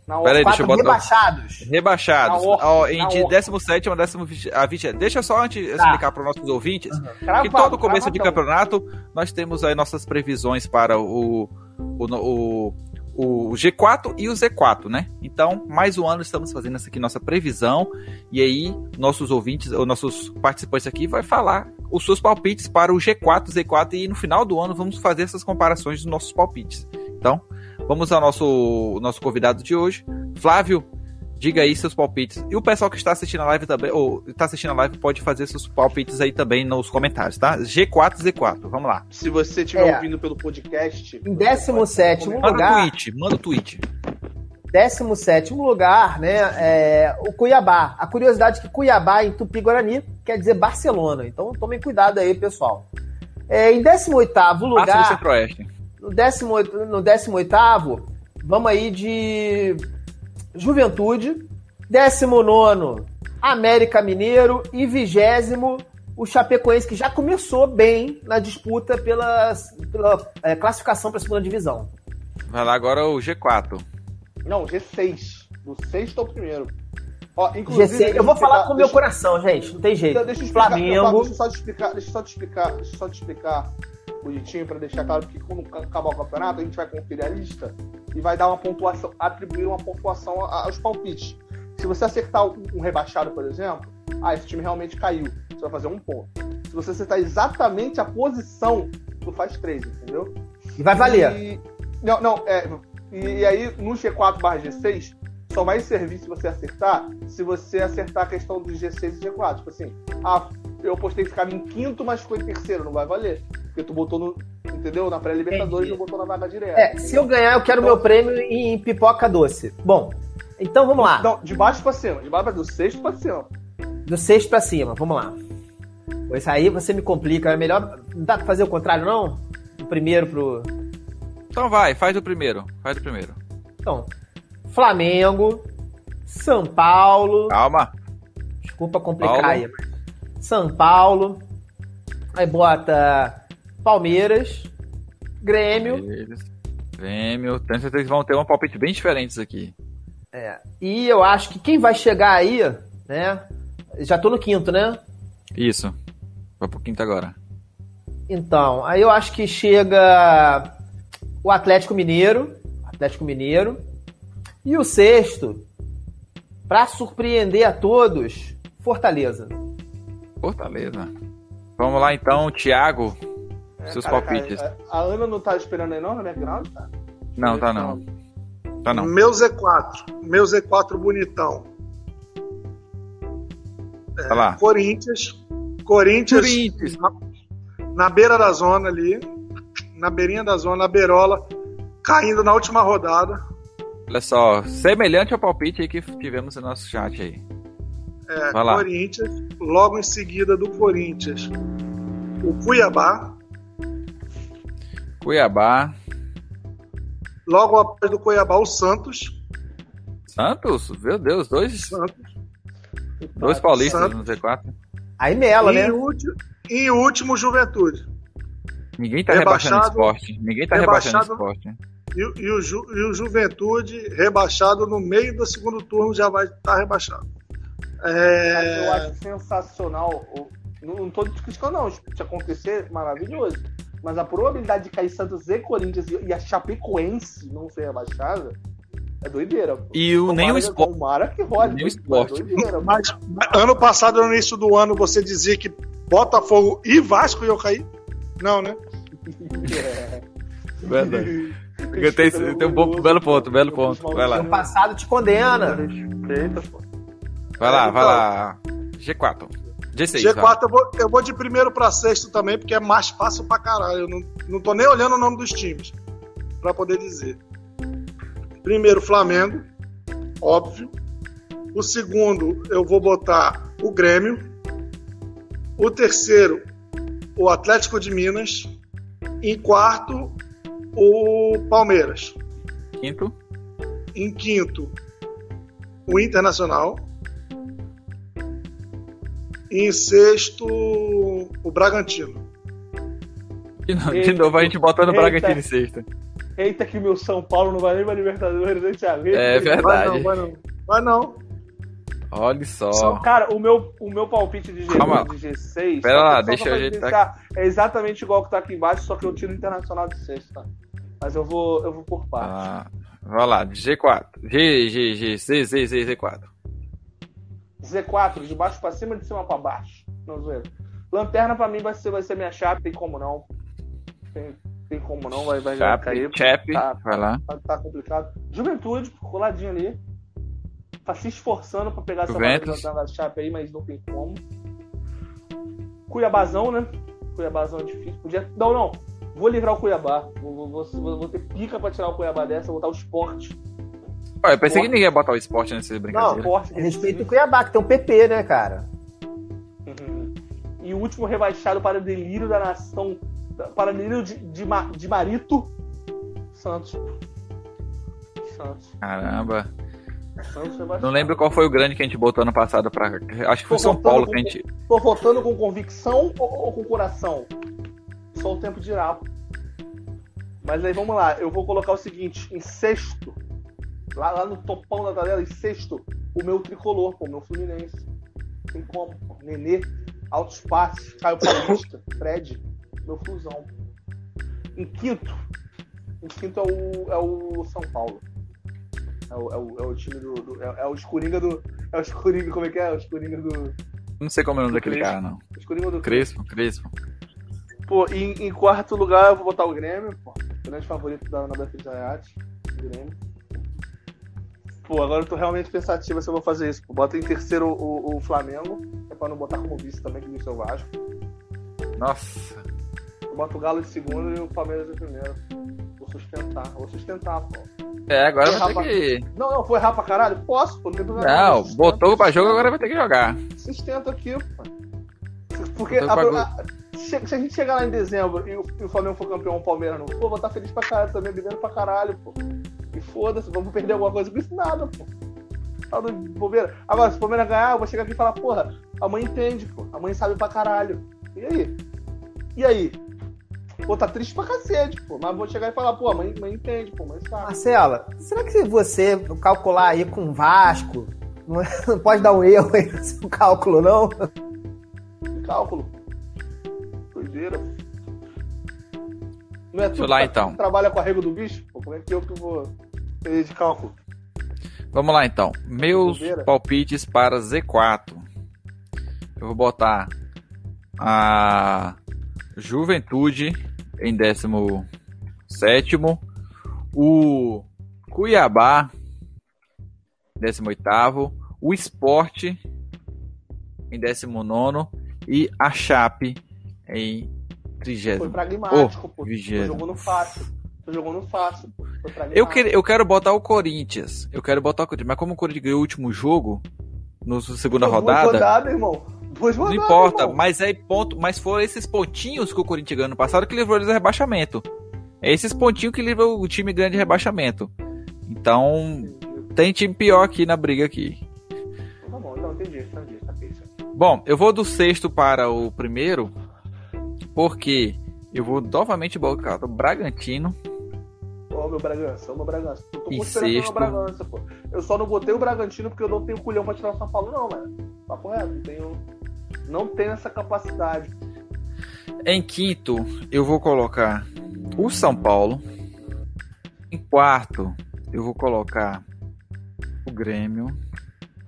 Na Pera aí, ordem. deixa eu botar. rebaixados. Rebaixados. Na ordem, Ó, em de ordem. 17 a 20. A 20 deixa só antes Tá. explicar para os nossos ouvintes Cravado, que todo começo de campeonato nós temos aí nossas previsões para o, o, o, o G4 e o Z4, né? Então, mais um ano estamos fazendo essa aqui nossa previsão e aí nossos ouvintes, ou nossos participantes aqui vai falar os seus palpites para o G4, Z4 e no final do ano vamos fazer essas comparações dos nossos palpites. Então, vamos ao nosso, nosso convidado de hoje, Flávio. Diga aí seus palpites. E o pessoal que está assistindo a live também, ou está assistindo a live, pode fazer seus palpites aí também nos comentários, tá? G4, Z4. Vamos lá. Se você estiver É. ouvindo pelo podcast. Em 17º Manda o lugar, tweet, manda o tweet. 17 lugar, né? É, o Cuiabá. A curiosidade é que Cuiabá em Tupi-Guarani quer dizer Barcelona. Então tomem cuidado aí, pessoal. É, em 18 Passa do lugar, Centro-Oeste. no 18, no 18 vamos aí de Juventude. 19 América Mineiro. E 20 o Chapecoense, que já começou bem na disputa pela, pela é, classificação para a segunda divisão. Vai lá agora o G4. Não, G6. Do sexto ao primeiro. Ó, inclusive, GC, deixa eu vou falar com o meu deixa- coração, gente. Não tem jeito. Então, deixa eu explicar, não, Flamengo. deixa eu só te explicar, deixa eu só te explicar, deixa eu só te explicar bonitinho pra deixar claro que quando acabar o campeonato a gente vai conferir a lista e vai dar uma pontuação, atribuir uma pontuação aos palpites. Se você acertar um rebaixado, por exemplo, ah, esse time realmente caiu, você vai fazer um ponto. Se você acertar exatamente a posição, tu faz três, entendeu? E vai valer. E, não, não, é. E, aí, no G4 barra G6, só vai servir se você acertar, se você acertar a questão dos G6 e G4. Tipo assim, ah, eu postei ficava em quinto, mas ficou em terceiro, não vai valer. Porque tu botou no. Entendeu? Na pré-Libertadores não botou na vaga direta. É, se eu ganhar, eu quero meu prêmio em pipoca doce. Bom, então vamos lá. Não, de baixo pra cima, de baixo pra do sexto pra cima. Do sexto pra cima, vamos lá. Pois aí você me complica. É melhor. Não dá pra fazer o contrário, não? Do primeiro pro. Então vai, faz o primeiro. Faz o primeiro. Então. Flamengo. São Paulo. Calma. Desculpa complicar Paulo. aí. São Paulo. Aí bota Palmeiras, Grêmio. Grêmio. Tenho certeza que vão ter um palpite bem diferentes aqui. É, e eu acho que quem vai chegar aí, né? Já tô no quinto, né? Isso. Vai pro quinto agora. Então, aí eu acho que chega o Atlético Mineiro. Atlético Mineiro. E o sexto, pra surpreender a todos, Fortaleza. Fortaleza. Vamos lá então, Thiago. Seus Cara, palpites. cara, a, a Ana não tá esperando aí não no background? Tá? Não, tá não. Tá não. Meu Z4. Meu Z4 bonitão. Tá lá. Corinthians. Corinthians. Corinthians. Na, na beira da zona ali. Na beirinha da zona, na beirola. Caindo na última rodada. Olha só, semelhante ao palpite aí que tivemos no nosso chat aí. É, Vai lá. Corinthians. Logo em seguida do Corinthians. O Cuiabá. Cuiabá. Logo após do Cuiabá, o Santos. Santos? Meu Deus, dois, Santos. dois paulistas Santos. no Z4. Aí Mela, e, né? último, e último, Juventude. Ninguém tá rebaixando o Rebaixado- esporte. Ninguém tá rebaixando o rebaixado- esporte. E, o- e o, Ju- e o Juventude rebaixado no meio do segundo turno já vai estar rebaixado. Mas É, eu acho sensacional. Não, tô criticando, não. Se acontecer, maravilhoso. Mas a probabilidade de cair Santos e Corinthians e a Chapecoense não ser rebaixada é doideira. pô. E o, nem o esporte. Tomara que role. Nem o esporte. é mas ano passado, no início do ano, você dizia que Botafogo e Vasco iam cair? Não, né? É. Verdade. Eu tenho- eu tenho um bom- belo ponto, belo ponto. Vai lá. O passado te condena. Respeita, pô. Vai lá, vai lá. G4. G6. vai. G4 eu vou, eu vou de primeiro pra sexto também, porque é mais fácil pra caralho. Eu não, não tô nem olhando o nome dos times pra poder dizer. Primeiro, Flamengo, óbvio. O segundo, eu vou botar o Grêmio. O terceiro, o Atlético de Minas. Em quarto, o Palmeiras. Quinto. Em quinto, o Internacional. E em sexto, o Bragantino. De novo, de Eita. novo a gente botando o. Bragantino em sexta. Eita, que meu São Paulo não vai nem pra Libertadores, né, Thiago? É Eita. Vai verdade. não, vai não. Vai não. Olha só. Cara, o meu, o meu palpite de, G, Calma. de G6. Pera lá, deixa eu ajeitar evidenciar, É exatamente igual que tá aqui embaixo, só que eu tiro o internacional de sexta. Mas eu vou, eu vou por parte. Ah, vai lá, G4. G, G, G, Z, Z, Z, Z4. Z4, de baixo pra cima, de cima pra baixo. Não zoeira. Lanterna pra mim vai ser, vai ser minha chapa, tem como não. Tem, tem como não, vai, vai Chap, cair. Chap, Tá. vai lá. Tá, tá complicado. Juventude, coladinho ali. Tá se esforçando pra pegar essa Juventus. vaga da chapa aí, mas não tem como. Cuiabazão, né? Cuiabazão é difícil. Podia... Não, não. Vou livrar o Cuiabá. Vou, vou, vou, vou- ter pica pra tirar o Cuiabá dessa, vou botar o esporte. Olha, eu pensei que ninguém ia botar o esporte nessa brincadeira. Esporte. Respeita o Cuiabá, que tem um PP, né, cara? Uhum. E o último rebaixado para o delírio da nação. Para o delírio de, de, de Marito. Santos. Santos. Caramba. Não lembro qual foi o grande que a gente botou ano passado pra. Acho que foi Tô São Paulo com- que a gente. Tô votando com convicção ou, ou com coração? Só o tempo dirá. Mas aí vamos lá, eu vou colocar o seguinte, em sexto, lá, lá no topão da tabela, em sexto, o meu tricolor, pô, o meu Fluminense. Tem como, pô. Nenê, altos passes, Caio Paulista, Fred, meu Flusão. Em quinto, em quinto é o, é o São Paulo. É o, é o, é o time do. do- é, é o Escoringa do. É o Escoringa, como é que é? É o Escoringa do. Não sei como é o nome daquele Crespo. cara, não. Escoringa do Crespo, Crespo. Pô, em, em quarto lugar eu vou botar o Grêmio, pô. Grande favorito da Ana Beatriz. Grêmio. Pô, agora eu tô realmente pensativo se eu vou fazer isso. Pô. Bota em terceiro o, o Flamengo, é pra não botar como vice também, que vice é o Vasco. Nossa. Eu boto o Galo em segundo e o Palmeiras em primeiro. Vou sustentar, vou sustentar, pô. É, agora vai ter rapaz. que. Não, não, foi errar pra caralho? Posso, pô, não tem problema. Não, Sustento, botou pra jogo, agora vai ter que jogar. Sustento aqui, pô. Porque a- pra a- se, a gente chegar lá em dezembro e o, e o Flamengo for campeão, o Palmeiras não, pô, vou estar feliz pra caralho também, bebendo pra caralho, pô. E foda-se, vamos perder alguma coisa com isso? Nada, pô. Tá do bobeira. Agora, se o Palmeiras ganhar, eu vou chegar aqui e falar, porra, a mãe entende, pô. A mãe sabe pra caralho. E aí? E aí? Pô, tá triste pra cacete, pô. Mas vou chegar e falar, pô, a mãe, mãe entende, pô, mãe sabe. Marcela, será que se você calcular aí com o Vasco, não, é- não pode dar um erro aí no seu cálculo, não? Cálculo. Doideira. Não é Deixa tu lá, que então. trabalha com a régua do bicho? Pô, como é que eu que vou de cálculo? Vamos lá então. Meus palpites para Z4. Eu vou botar a Juventude em 17. O Cuiabá, 18. O Esporte em 19. E a Chape em 30. Foi pragmático, Oh, pô. Jogou no fácil. Tu jogou no fácil, pô. Foi. Eu, quero, eu quero botar o Corinthians. Eu quero botar o Corinthians. Mas como o Corinthians ganhou o último jogo, na segunda Duas rodada, irmão. Não importa. irmão. Mas aí ponto. Mas foram esses pontinhos que o Corinthians ganhou ano passado que livrou eles do rebaixamento. É esses pontinhos que livrou o time grande de rebaixamento. Então, tem time pior aqui na briga aqui. Tá bom, não, entendi, entendi, isso. Bom, eu vou do sexto para o primeiro, porque eu vou novamente botar o Bragantino. Ó, meu Bragança, ó, meu Bragança. Eu tô no sexto. meu Bragança, pô. Eu só não botei o Bragantino porque eu não tenho culhão pra tirar o São Paulo, não, mano. Papo reto, não tenho. Não tenho essa capacidade. Em quinto, eu vou colocar o São Paulo. Em quarto, eu vou colocar o Grêmio.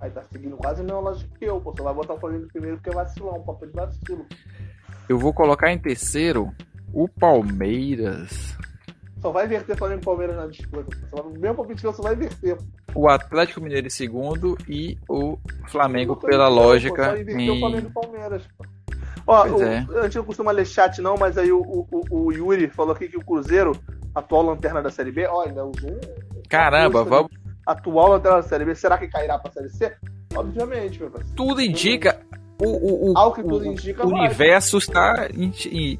Aí tá seguindo quase a mesma lógica que eu, pô. Você vai botar o Flamengo primeiro porque é vacilão, um papo de vacilo. Eu vou colocar em terceiro o Palmeiras. Só vai inverter Flamengo e Palmeiras na disputa. pô. Você vai, o mesmo palpite só vai inverter. O Atlético Mineiro em segundo e o Flamengo, pela lógica, pô, Só inverter o Flamengo e Palmeiras, pô. Ó, o- é. a gente não costuma ler chat, não, mas aí o, o, o- Yuri falou aqui que o Cruzeiro, atual lanterna da Série B, ó, ainda usou Caramba, vamos... atual lanterna da Série B, será que cairá pra Série C? Obviamente, meu parceiro. tudo indica... O, o, o, Ao que tudo indica, o vai. universo está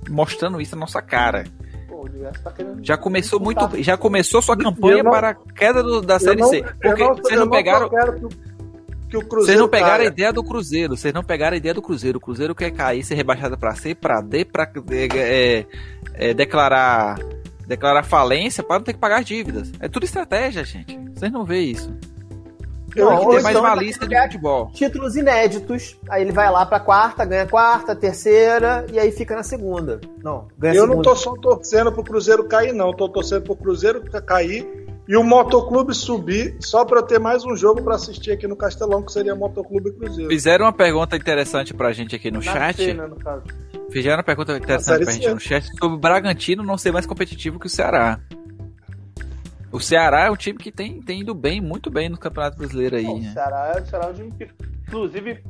mostrando isso na nossa cara. O universo tá querendo. Já começou muito, já começou sua campanha não- para a queda do- da Série não- C. Porque não- vocês não pegaram, vocês não pegaram a caia. ideia do Cruzeiro. Vocês não pegaram a ideia do Cruzeiro. O Cruzeiro quer cair, ser rebaixado para C, para D, para é, é, declarar declarar falência para não ter que pagar as dívidas. É tudo estratégia, gente. Vocês não veem isso. Eu Não, Tem ou que ter mais então uma lista de futebol. Títulos inéditos, aí ele vai lá pra quarta, ganha quarta, terceira, e aí fica na segunda. Não, ganha Eu segunda. não tô só torcendo pro Cruzeiro cair, não. Tô torcendo pro Cruzeiro cair e o Motoclube subir só pra eu ter mais um jogo pra assistir aqui no Castelão, que seria Motoclube e Cruzeiro. Fizeram uma pergunta interessante pra gente aqui no Na chat. C, né, no caso. Fizeram uma pergunta interessante pra C. gente no chat sobre o Bragantino não ser mais competitivo que o Ceará. O Ceará é um time que tem, tem ido bem, muito bem no Campeonato Brasileiro aí. Pô, o né? Ceará, o Ceará é um time que. Inclusive,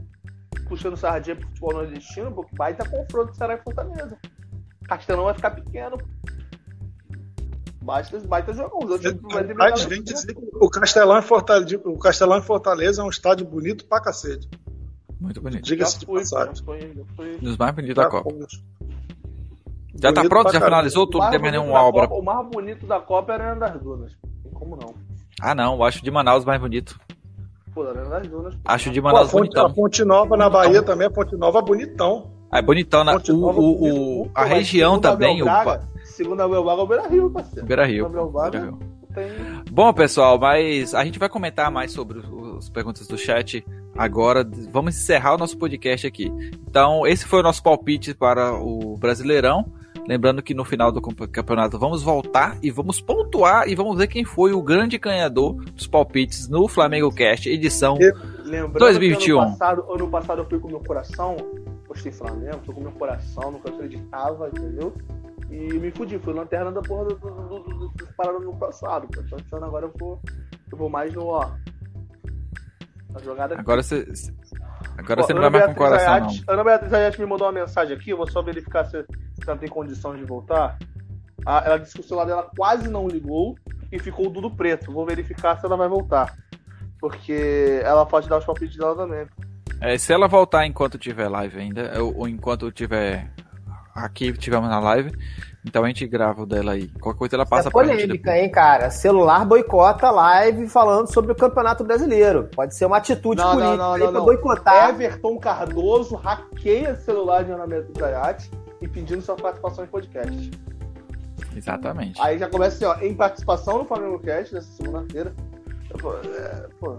puxando sardinha pro futebol nordestino, pô, que baita confronto Ceará e Fortaleza. Castelão vai ficar pequeno. Baita, baita jogão. Os outros times vai vem dizer que o Castelão, em Fortaleza, o Castelão em Fortaleza é um estádio bonito pra cacete. Muito bonito. Diga-se de fui, passagem. dos mais bonitos da Tá Copa. Já tá pronto? Já caramba. finalizou O tudo? Tem nenhuma da obra. Copa- o mais bonito da Copa era a Arena das Dunas. Como não. Ah, não. Eu acho de Manaus mais bonito. Pô, Arena das Dunas. Acho de Pô, a, Manaus bonitão. a Ponte Nova na Bahia também, a Ponte Nova é bonitão. Ah, é bonitão. Na, Ponte o, Nova, o, o- a região também. O Segundo a Abel Braga, é o Beira Rio, parceiro. Beira Rio. Beira Rio. tem. Bom, pessoal, mas a gente vai comentar mais sobre as perguntas do chat agora. Vamos encerrar o nosso podcast aqui. Então, esse foi o nosso palpite para o Brasileirão. Lembrando que no final do campe- campeonato vamos voltar e vamos pontuar e vamos ver quem foi o grande ganhador dos palpites no Flamengo Cast, edição. Lembrando 2021. que ano passado, ano passado eu fui com o meu coração, postei Flamengo, fui com o meu coração, nunca acreditava, entendeu? E me fudi, fui lanterna da porra do, do, do, do, parada no passado. pô. Então esse ano agora eu vou, eu vou mais no, ó. Na jogada Agora você. Agora Ó, você não vai mais com o coração, não. Ayat- Ana Beatriz Ayat me mandou uma mensagem aqui, eu vou só verificar se, ela tem condição de voltar. Ah, ela disse que o celular dela quase não ligou e ficou o Dudo preto. Vou verificar se ela vai voltar. Porque ela pode dar os palpites dela também. É, se ela voltar enquanto tiver live ainda, ou, ou enquanto tiver aqui tivemos na live. Então a gente grava o dela aí. Qualquer coisa ela passa é pra gente polêmica, hein, cara? Celular boicota live falando sobre o Campeonato Brasileiro. Pode ser uma atitude Não, não, política não, aí não, pra não. boicotar. Everton Cardoso hackeia celular de da Iate e pedindo sua participação em podcast. Exatamente. Aí já começa assim, ó, em participação no Flamengo Cast nessa segunda-feira. Pô, é, pô.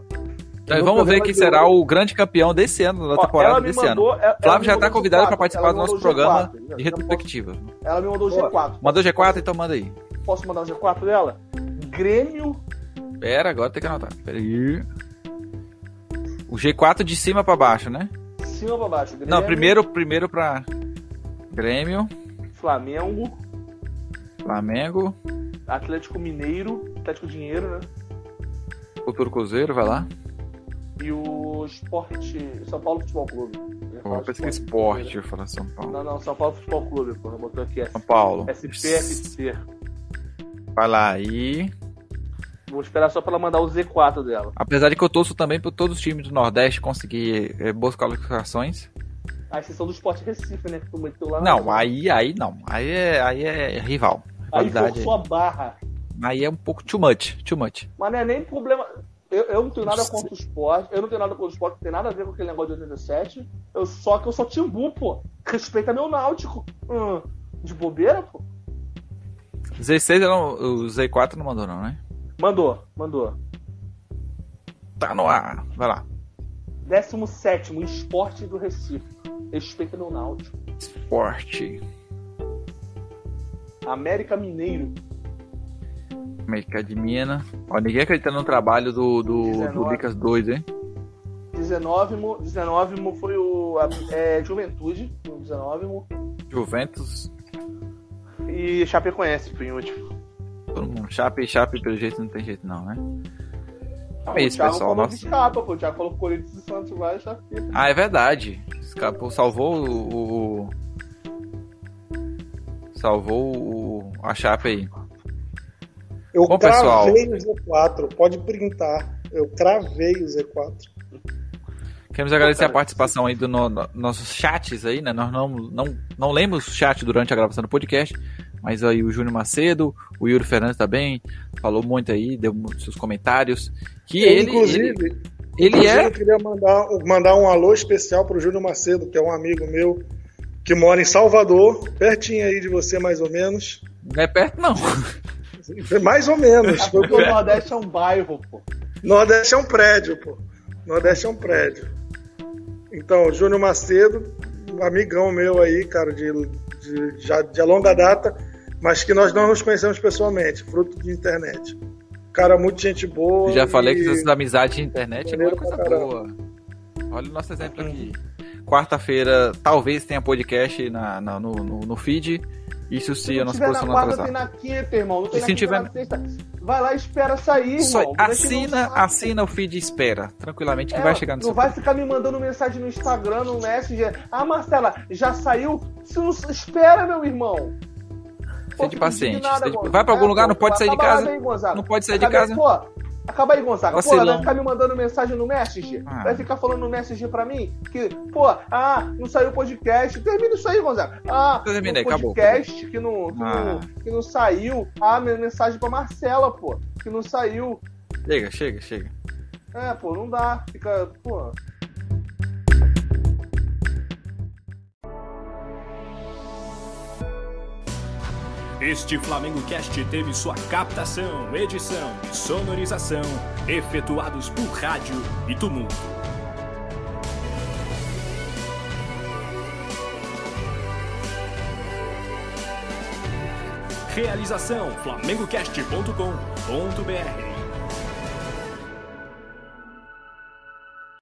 Então no vamos ver quem será hoje- o grande campeão desse ano, da temporada desse ano. mandou- ela Flávio já está convidado G4, para participar do nosso mandou G4, programa de retrospectiva. Ela me mandou o Pô, G4. Mandou G4, então manda aí. Posso mandar o G4 dela? Grêmio. Pera, agora tem que anotar. Pera aí. O G4 de cima pra baixo, né? de Cima pra baixo. Grêmio, Não, primeiro, primeiro pra Grêmio, Flamengo. Flamengo, Atlético Mineiro. Atlético Dinheiro, né? Futuro Cruzeiro, vai lá. E o Esporte. São Paulo Futebol Clube. Eu Pô, parece que Sport esporte, eu falar São Paulo. Não, não, São Paulo Futebol Clube, pô. Botou aqui São Paulo. SPFC. Vai lá aí. Vou esperar só pra ela mandar o Z4 dela. Apesar de que eu torço também para todos os times do Nordeste conseguir eh, boas qualificações. A exceção do Sport Recife, né? Que tu meteu lá na- Não, aí, aí não. Aí é, aí é rival. Aí forçou a barra. Aí é um pouco too much, too much. Mas não é nem problema. Eu, eu não tenho nada contra o esporte. Eu não tenho nada contra o esporte, não tem nada a ver com aquele negócio de 87. Eu, só que eu sou timbu, pô. Respeita meu náutico. Hum, de bobeira, pô. 16 eu não- o Z4 não mandou não, né? Mandou, mandou. Tá no ar. Vai lá. 17 esporte do Recife. Respeita meu náutico. Esporte. América Mineiro. América de Minas. Ó, ninguém acredita no trabalho do, do, do 19. Lucas doido, hein? 19, 19 foi o é, Juventude. o 19 Juventus. e Chapecoense foi o último. Todo mundo. Chape, Chape, pelo jeito não tem jeito não, né? Então é isso, o pessoal. Nossa. escapa, pô. O Thiago falou Corinthians e Santos vai, Chape. Ah, é verdade. Escapou, salvou o. o- Salvou o, a Chape aí. Eu Bom, pessoal. cravei o Z4, pode printar. Eu cravei o Z4. Queremos agradecer a participação aí dos no, no- nossos chats aí, né? Nós não, não, não lemos o chat durante a gravação do podcast, mas aí o Júnior Macedo, o Yuri Fernandes também, falou muito aí, deu muitos seus comentários. Que Eu, ele, inclusive, ele, ele inclusive, é. eu queria mandar, mandar um alô especial pro Júnior Macedo, que é um amigo meu que mora em Salvador, pertinho aí de você, mais ou menos. Não é perto, não. Mais ou menos. Foi Porque o Nordeste é um bairro, pô. Nordeste é um prédio, pô. Nordeste é um prédio. Então, Júnior Macedo, um amigão meu aí, cara, de, de, já de longa data, mas que nós não nos conhecemos pessoalmente, fruto de internet. Cara, muito gente boa. Já falei e- que essas amizades de internet não é Maneiro coisa boa. Olha o nosso exemplo aqui. Quarta-feira, talvez tenha podcast na, na- no, no, no feed. Isso se Se a não tiver na não quarta, tem na quinta, irmão. Não tem E se tiver- na sexta. Vai lá e espera sair, Só irmão. Assina, assina o feed e espera. Tranquilamente que É, vai chegar no não seu vai ficar me mandando mensagem no Instagram, no Messenger. Ah, Marcela, já saiu? Se não espera, meu irmão. Seja fico paciente. Seja- Gonzaga. vai pra algum É, lugar, não pode sair de casa? Não pode sair de Acaba aí, casa? Pô, acaba aí, Gonzaga. Pô, vai ficar me mandando mensagem no Messenger? Ah. Vai ficar falando no Messenger pra mim? Que, pô, ah, não saiu o podcast. Termina isso aí, Gonzaga. Ah, terminei, acabou, podcast Que, não, que, Ah. não, que não saiu. Ah, minha mensagem pra Marcela, pô. Que não saiu. Chega, chega, chega. É, pô, não dá. Fica, pô. Este Flamengo Cast teve sua captação, edição e sonorização efetuados por rádio e tumulto. Realização flamengocast.com.br